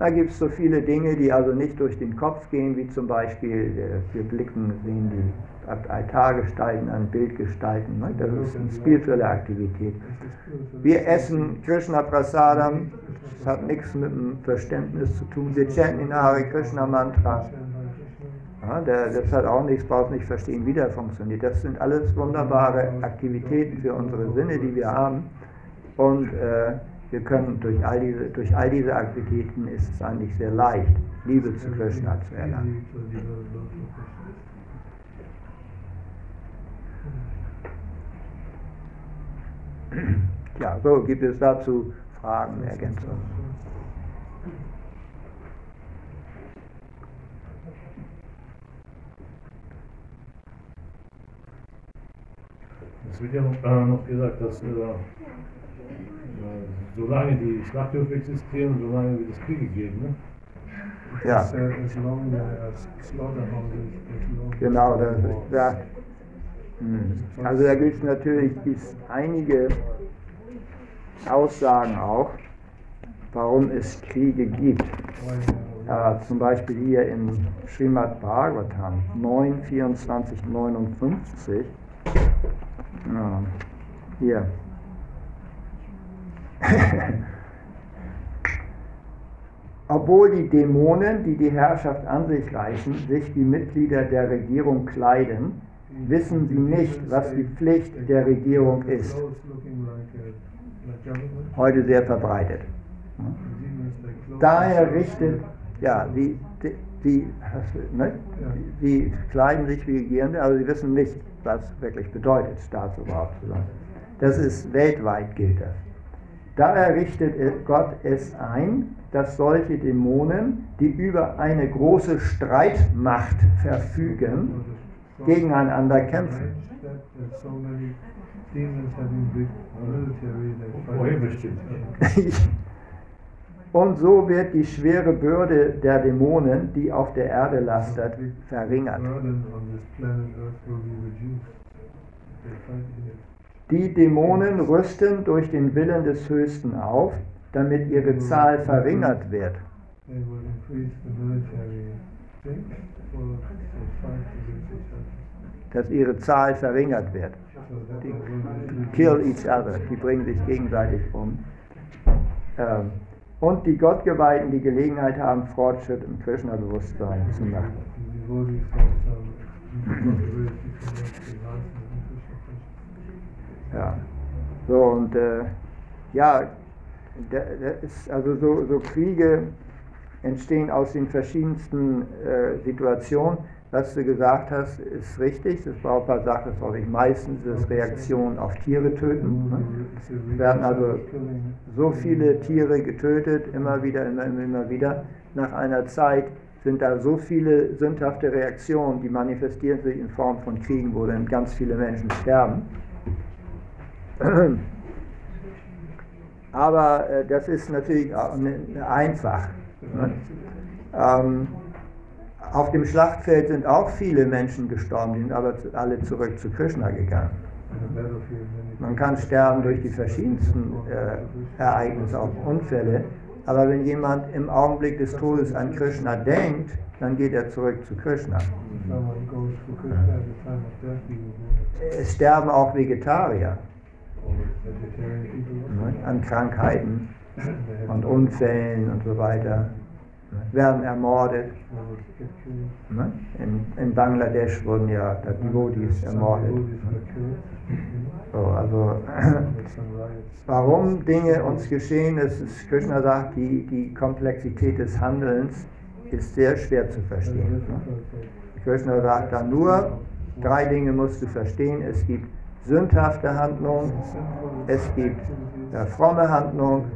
Da gibt es so viele Dinge, die also nicht durch den Kopf gehen, wie zum Beispiel, wir blicken, sehen die Altargestalten an Bildgestalten. Ne? Das ist eine spirituelle Aktivität. Wir essen Krishna Prasadam, das hat nichts mit dem Verständnis zu tun. Wir chanten den Hare Krishna Mantra. Ja, das hat auch nichts, braucht nicht verstehen, wie der funktioniert. Das sind alles wunderbare Aktivitäten für unsere Sinne, die wir haben. Und äh, wir können durch all, diese, durch all diese Aktivitäten ist es eigentlich sehr leicht, Liebe zu Krishna zu erlangen. Ja, so gibt es dazu Fragen, Ergänzungen. Es wird ja noch, äh, noch gesagt, dass äh, solange die Schlachthöfe existieren, solange wird es Kriege geben. Ne? Ja. Genau, das, ja. Hm. Also da gibt es natürlich gibt's einige Aussagen auch, warum es Kriege gibt. Ja, zum Beispiel hier in Srimad Bhagavatam 9, 24, 59. Ja, hier. [laughs] Obwohl die Dämonen, die die Herrschaft an sich reißen, sich wie Mitglieder der Regierung kleiden, wissen sie nicht, was die Pflicht der Regierung ist. Heute sehr verbreitet. Daher richtet, ja, die, die, ne, die kleiden sich wie Regierende, aber sie wissen nicht, was wirklich bedeutet, Staatsoberhaupt zu sein. Das ist weltweit gilt das. Da errichtet Gott es ein, dass solche Dämonen, die über eine große Streitmacht verfügen, gegeneinander kämpfen. [laughs] Und so wird die schwere Bürde der Dämonen, die auf der Erde lastet, verringert. Die Dämonen rüsten durch den Willen des Höchsten auf, damit ihre Zahl verringert wird. Dass ihre Zahl verringert wird. Die kill each other, die bringen sich gegenseitig um. Ähm, und die Gottgeweihten die Gelegenheit haben, Fortschritt im Krishna-Bewusstsein zu machen. Ja, so und äh, ja, ist also so, so Kriege entstehen aus den verschiedensten äh, Situationen. Was du gesagt hast, ist richtig. Das Prabhupada sagt das häufig meistens, das Reaktion auf Tiere töten. Ne? Es werden also so viele Tiere getötet, immer wieder, immer, immer wieder. Nach einer Zeit sind da so viele sündhafte Reaktionen, die manifestieren sich in Form von Kriegen, wo dann ganz viele Menschen sterben. [clears throat] Aber äh, das ist natürlich auch ne, einfach. Ne? Ähm, auf dem Schlachtfeld sind auch viele Menschen gestorben, die sind aber alle zurück zu Krishna gegangen. Man kann sterben durch die verschiedensten äh, Ereignisse, auch Unfälle, aber wenn jemand im Augenblick des Todes an Krishna denkt, dann geht er zurück zu Krishna. Es sterben auch Vegetarier an Krankheiten und Unfällen und so weiter werden ermordet. In, in Bangladesch wurden ja die Devotees ermordet. So, also, [clears throat] warum Dinge uns geschehen, ist, ist Krishna sagt, die, die Komplexität des Handelns ist sehr schwer zu verstehen. Krishna sagt dann nur, drei Dinge musst du verstehen. Es gibt sündhafte Handlung, es gibt ja, fromme Handlung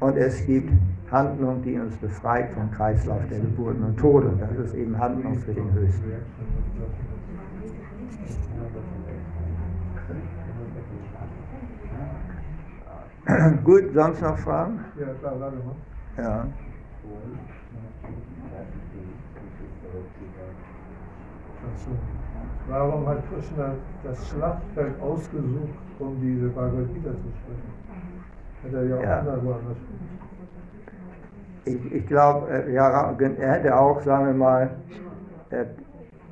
und es gibt Handlung, die uns befreit vom Kreislauf der Geburten und Tode. Und das ist eben Handlung für den Höchsten. [clears throat] Gut, sonst noch Fragen? Ja, klar, warte mal. Ja. Also, warum hat Krishna das Schlachtfeld ausgesucht, um diese Bhagavad Gita zu sprechen? Hätte er ja auch Ja. anderswo anders Ich, ich glaube, ja, er hätte auch, sagen wir mal, äh,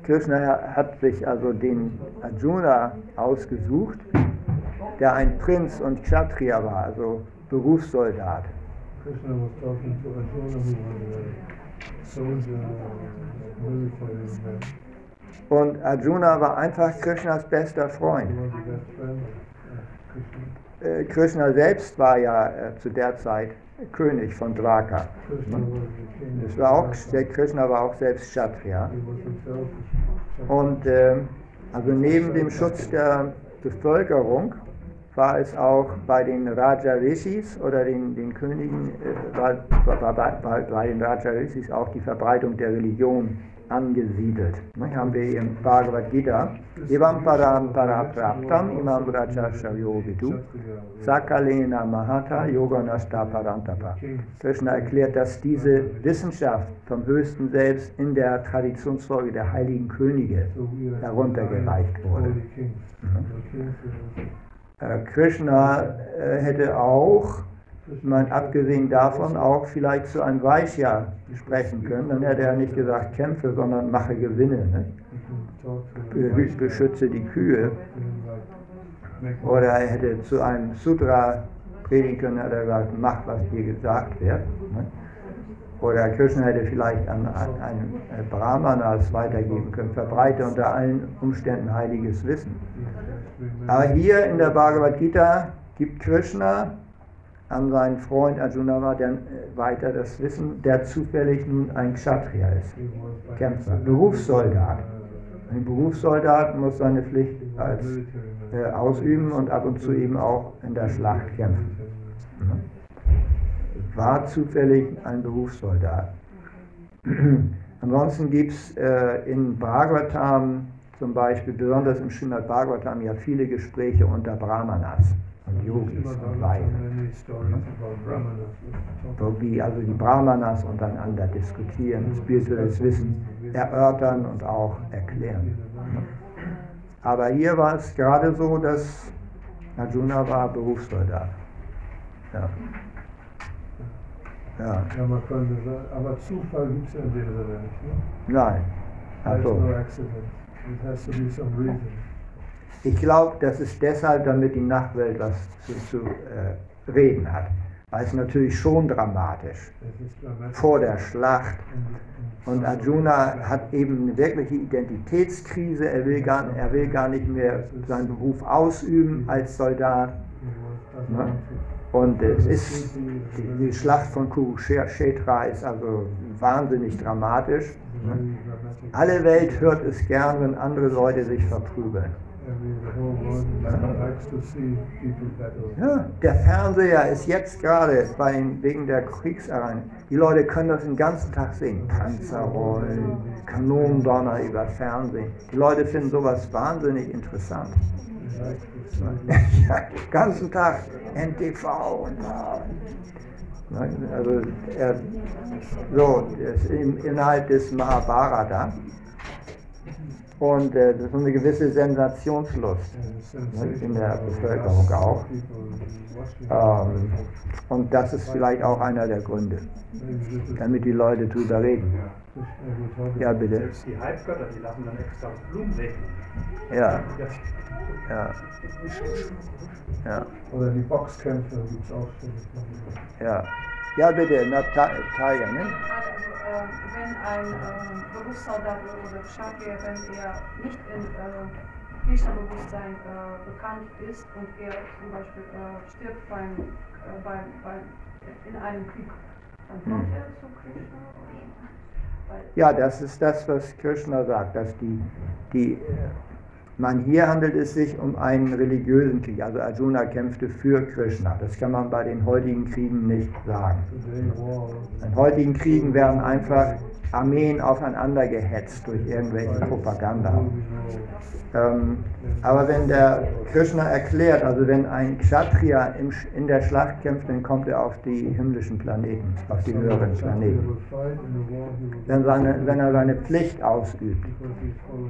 Krishna hat sich also den Arjuna ausgesucht, der ein Prinz und Kshatriya war, also Berufssoldat. Krishna was talking to Arjuna, who was a soldier, military man. Und Arjuna war einfach Krishnas bester Freund. Äh, Krishna selbst war ja äh, zu der Zeit König von king. Das war auch, der Krishna war auch selbst Kshatriya. Und äh, also neben dem Schutz der Bevölkerung war es auch bei den Raja Rishis oder den, den Königen, äh, war, war, war bei den Raja Rishis auch die Verbreitung der Religion angesiedelt. Ne, haben wir im Bhagavad Gita, Evam Param Parapraptam Imam Raja Shavyo Vidu Sakalena Mahata Yoganasta Parantapa. Krishna erklärt, dass diese Wissenschaft vom Höchsten Selbst in der Traditionsfolge der heiligen Könige heruntergereicht wurde. Were- Äh, Krishna äh, hätte auch, meine, abgesehen davon, auch vielleicht zu einem Vaishya sprechen können. Dann hätte er nicht gesagt, kämpfe, sondern mache Gewinne. Ne? Beschütze die Kühe. Oder er hätte zu einem Sutra predigen können, hat er gesagt, mach, was dir gesagt wird. Ne? Oder Krishna hätte vielleicht an, an einen äh, Brahmanas weitergeben können, verbreite unter allen Umständen heiliges Wissen. Aber hier in der Bhagavad Gita gibt Krishna an seinen Freund Arjuna dann äh, weiter das Wissen, der zufällig nun ein Kshatriya ist, Kämpfer, Berufssoldat. Ein Berufssoldat muss seine Pflicht als äh, ausüben und ab und zu eben auch in der Schlacht kämpfen. War zufällig ein Berufssoldat. [clears throat] Ansonsten gibt es äh, in Bhagavatam zum Beispiel, besonders im Srimad Bhagavatam, ja viele Gespräche unter Brahmanas und Yogis und Weisen. Wie also die Brahmanas untereinander diskutieren, spirituelles Wissen erörtern und auch erklären. Aber hier war es gerade so, dass Arjuna war Berufssoldat. Ja. Ja. ja, man könnte sagen, aber Zufall gibt es ja in dem Sinne nicht, ne? Nein. Ach so. no accident. It has to be some reason. Ich glaube, das ist deshalb, damit die Nachwelt was zu, zu äh, reden hat. Weil es natürlich schon dramatisch. Vor der Schlacht. Und Arjuna hat eben eine wirkliche Identitätskrise. Er will gar, er will gar nicht mehr seinen Beruf ausüben als Soldat. Ne? Und es ist, die, die Schlacht von Kurukshetra ist also wahnsinnig dramatisch. Ne? Alle Welt hört es gern, wenn andere Leute sich verprügeln. Ja, der Fernseher ist jetzt gerade wegen der Kriegsereien. Die Leute können das den ganzen Tag sehen. Panzerrollen, Kanonendonner über Fernsehen. Die Leute finden sowas wahnsinnig interessant. Ja, den ganzen Tag NTV und also er, so, innerhalb des Mahabharata und äh, das ist eine gewisse Sensationslust ne, in der Bevölkerung auch. Ähm, und das ist vielleicht auch einer der Gründe, damit die Leute drüber reden. Ja, bitte. Selbst die Halbgötter, die lassen dann extra Blumen. Ja. Ja. ja. Oder die Boxkämpfe gibt es auch schon. Ja. Ja, bitte, Natalia, ne? äh, wenn ein äh, Berufssoldat oder Kshatriya, wenn er nicht in äh, Krishna-Bewusstsein äh, bekannt ist und er zum Beispiel stirbt beim, beim, beim, in einem Krieg, dann kommt hm. er zu Krishna? Ja, das ist das, was Krishna sagt, dass die, die man, hier handelt es sich um einen religiösen Krieg. Also Arjuna kämpfte für Krishna. Das kann man bei den heutigen Kriegen nicht sagen. In heutigen Kriegen werden einfach Armeen aufeinander gehetzt durch irgendwelche Propaganda. Ähm, aber wenn der Krishna erklärt, also wenn ein Kshatriya im, in der Schlacht kämpft, dann kommt er auf die himmlischen Planeten, auf die höheren Planeten. Wenn, seine, wenn er seine Pflicht ausübt.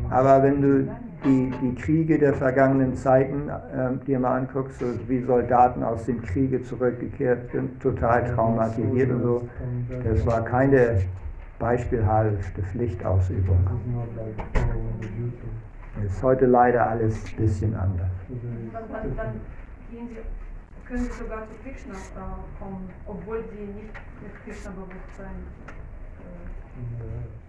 Aber wenn du die, die Kriege der vergangenen Zeiten äh, dir mal anguckst, wie Soldaten aus dem Kriege zurückgekehrt sind, total traumatisiert und so, das war keine beispielhafte Pflichtausübung. Ist heute leider alles ein bisschen anders. Dann, dann, dann gehen Sie, können Sie sogar zu Krishna äh, kommen, obwohl Sie nicht mit Krishna-Bewusstsein.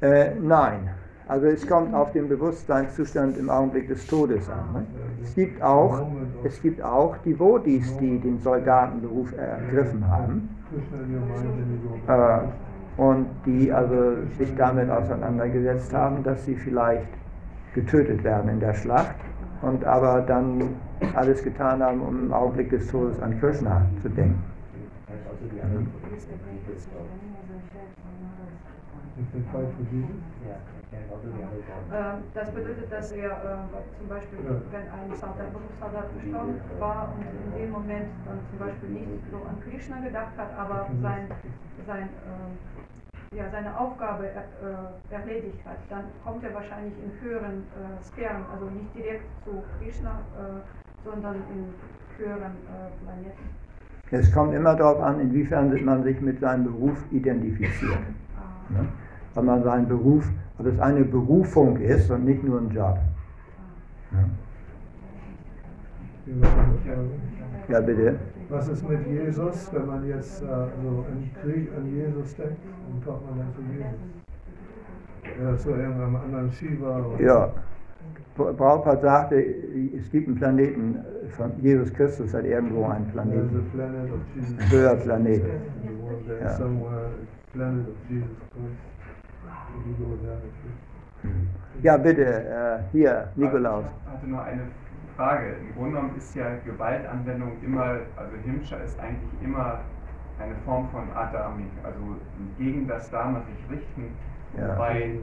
Äh, äh, nein. Also es kommt auf den Bewusstseinszustand im Augenblick des Todes an. Ne? Es, gibt auch, es gibt auch Devotis, die den Soldatenberuf ergriffen haben. Äh, und die also sich damit auseinandergesetzt haben, dass sie vielleicht getötet werden in der Schlacht und aber dann alles getan haben, um im Augenblick des Todes an Krishna zu denken. Mhm. Das bedeutet, dass er äh, zum Beispiel, wenn ein Soldat, Berufssoldat gestorben war und in dem Moment dann zum Beispiel nicht so an Krishna gedacht hat, aber sein, sein äh, ja, seine Aufgabe äh, erledigt hat, dann kommt er wahrscheinlich in höheren äh, Sphären, also nicht direkt zu Krishna, äh, sondern in höheren äh, Planeten. Es kommt immer darauf an, inwiefern man sich mit seinem Beruf identifiziert. Ah. Ne? Weil man seinen Beruf, ob es eine Berufung ist und nicht nur ein Job. Ah. Ja. Ja, bitte. Was ist mit Jesus, wenn man jetzt äh, so im Krieg an Jesus denkt? Wie kommt man dann zu Jesus? Ja, zu irgendeinem anderen Shiva? Oder? Ja. Prabhupada sagte, es gibt einen Planeten von Jesus Christus, hat irgendwo einen Planeten. Ein höherer Planet. Ja. Ja, bitte, äh, hier, Nikolaus. Ich hatte nur eine Frage. Im Grunde genommen ist ja Gewaltanwendung immer, also Himscha ist eigentlich immer eine Form von Adamik, also gegen das Dharma sich richten, Ja. wobei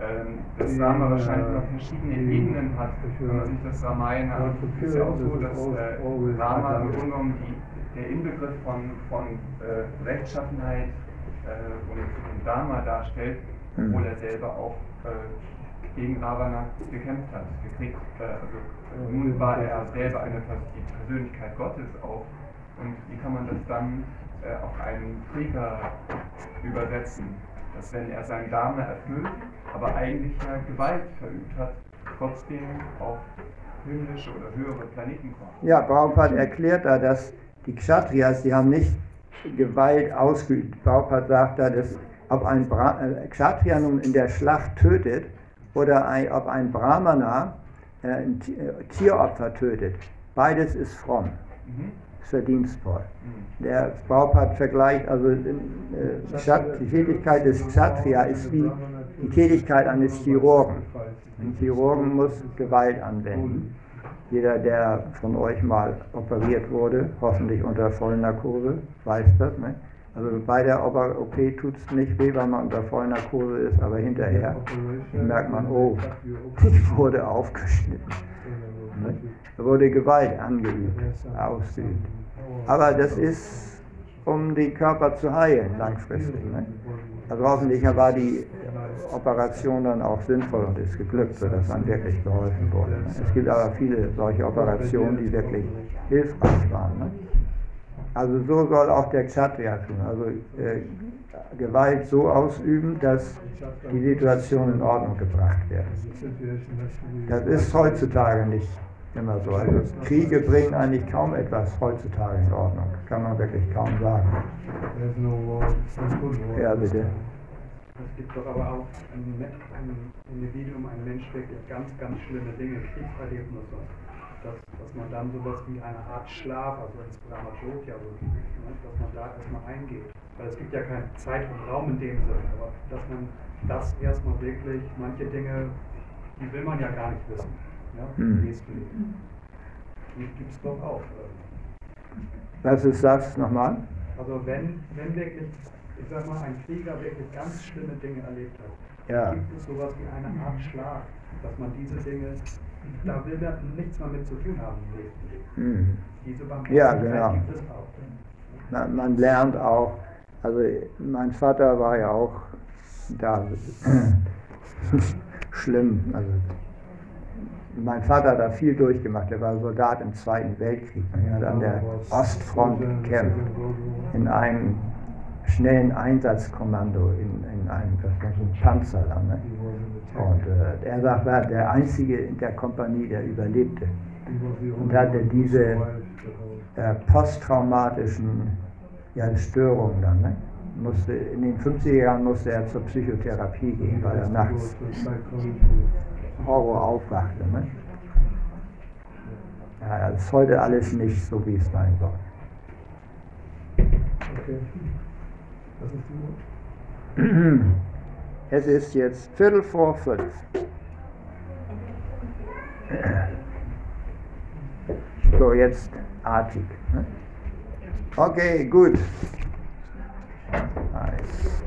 ähm, das Dharma wahrscheinlich noch verschiedene Ebenen hat. Wenn man sich das Ramayana anguckt, ist ja auch so, dass äh, Rama im Grunde genommen die, der Inbegriff von, von äh, Rechtschaffenheit äh, und, und Dharma darstellt, Hm. obwohl er selber auch äh, gegen Ravana gekämpft hat, gekriegt. Äh, also, nun war er selber eine die Persönlichkeit Gottes auch. Und wie kann man das dann äh, auf einen Krieger übersetzen? Dass wenn er sein Dharma erfüllt, aber eigentlich ja Gewalt verübt hat, trotzdem auf himmlische oder höhere Planeten kommt. Ja, Prabhupada erklärt da, dass die Kshatriyas, die haben nicht Gewalt ausgeübt. Prabhupada sagt da, dass ob ein Bra äh, Kshatriya nun in der Schlacht tötet oder ein, ob ein Brahmana äh, ein äh, Tieropfer tötet, beides ist fromm, Mhm. ist verdienstvoll. Mhm. Der Prabhupada vergleicht, also äh, Kshat- die Tätigkeit des Kshatriya ist wie die Tätigkeit eines Chirurgen. Ein Chirurgen muss Gewalt anwenden. Jeder, der von euch mal operiert wurde, hoffentlich unter Vollnarkose, weiß das. Ne? Also bei der OP tut es nicht weh, weil man unter Vollnarkose ist, aber hinterher merkt man, oh, ich wurde aufgeschnitten. Da wurde Gewalt angeübt, ausgeübt. Aber das ist, um den Körper zu heilen, langfristig. Ne? Also hoffentlich war die Operation dann auch sinnvoll und ist geglückt, sodass man wirklich geholfen wurde. Ne? Es gibt aber viele solche Operationen, die wirklich hilfreich waren. Ne? Also so soll auch der Kshatriya tun. Also äh, Gewalt so ausüben, dass die Situation in Ordnung gebracht wird. Das ist heutzutage nicht immer so. Also Kriege bringen eigentlich kaum etwas heutzutage in Ordnung. Kann man wirklich kaum sagen. Ja, bitte. Es gibt doch aber auch ein, ein Individuum, ein Mensch wirklich ganz, ganz schlimme Dinge, Kriegserlebnisse, dass, dass man dann sowas wie eine Art Schlaf, also ins Brahmajotya, also, ne, dass man da erstmal eingeht. Weil es gibt ja keine Zeit und Raum in dem Sinne, aber dass man das erstmal wirklich, manche Dinge, die will man ja gar nicht wissen. Ja, Hm. es geht. Die gibt es doch auch. Was ist das nochmal? Also wenn, wenn wirklich, ich sag mal, ein Krieger wirklich ganz schlimme Dinge erlebt hat, Ja. gibt es sowas wie eine Art Schlag, dass man diese Dinge, da will man nichts mehr mit zu tun haben. Hm. Diese Ja, genau. gibt es auch. Man, man lernt auch, also mein Vater war ja auch da [clears throat] schlimm. Also mein Vater hat da viel durchgemacht. Er war Soldat im Zweiten Weltkrieg. Er hat an der Ostfront gekämpft. In einem schnellen Einsatzkommando in, in einem das war so ein Panzer. Da, ne? Und äh, er sagt, war der Einzige in der Kompanie, der überlebte. und hatte diese äh, posttraumatischen ja, Störungen dann. Ne? Musste, in den 50er Jahren musste er zur Psychotherapie gehen, weil er nachts Horror aufwachte. Ne? Ja, das ist heute alles nicht so, wie es sein soll. Okay. Was ist die Uhr? [clears throat] Es ist jetzt Viertel vor fünf. So, jetzt artig. Ne? Okay, gut. Nice.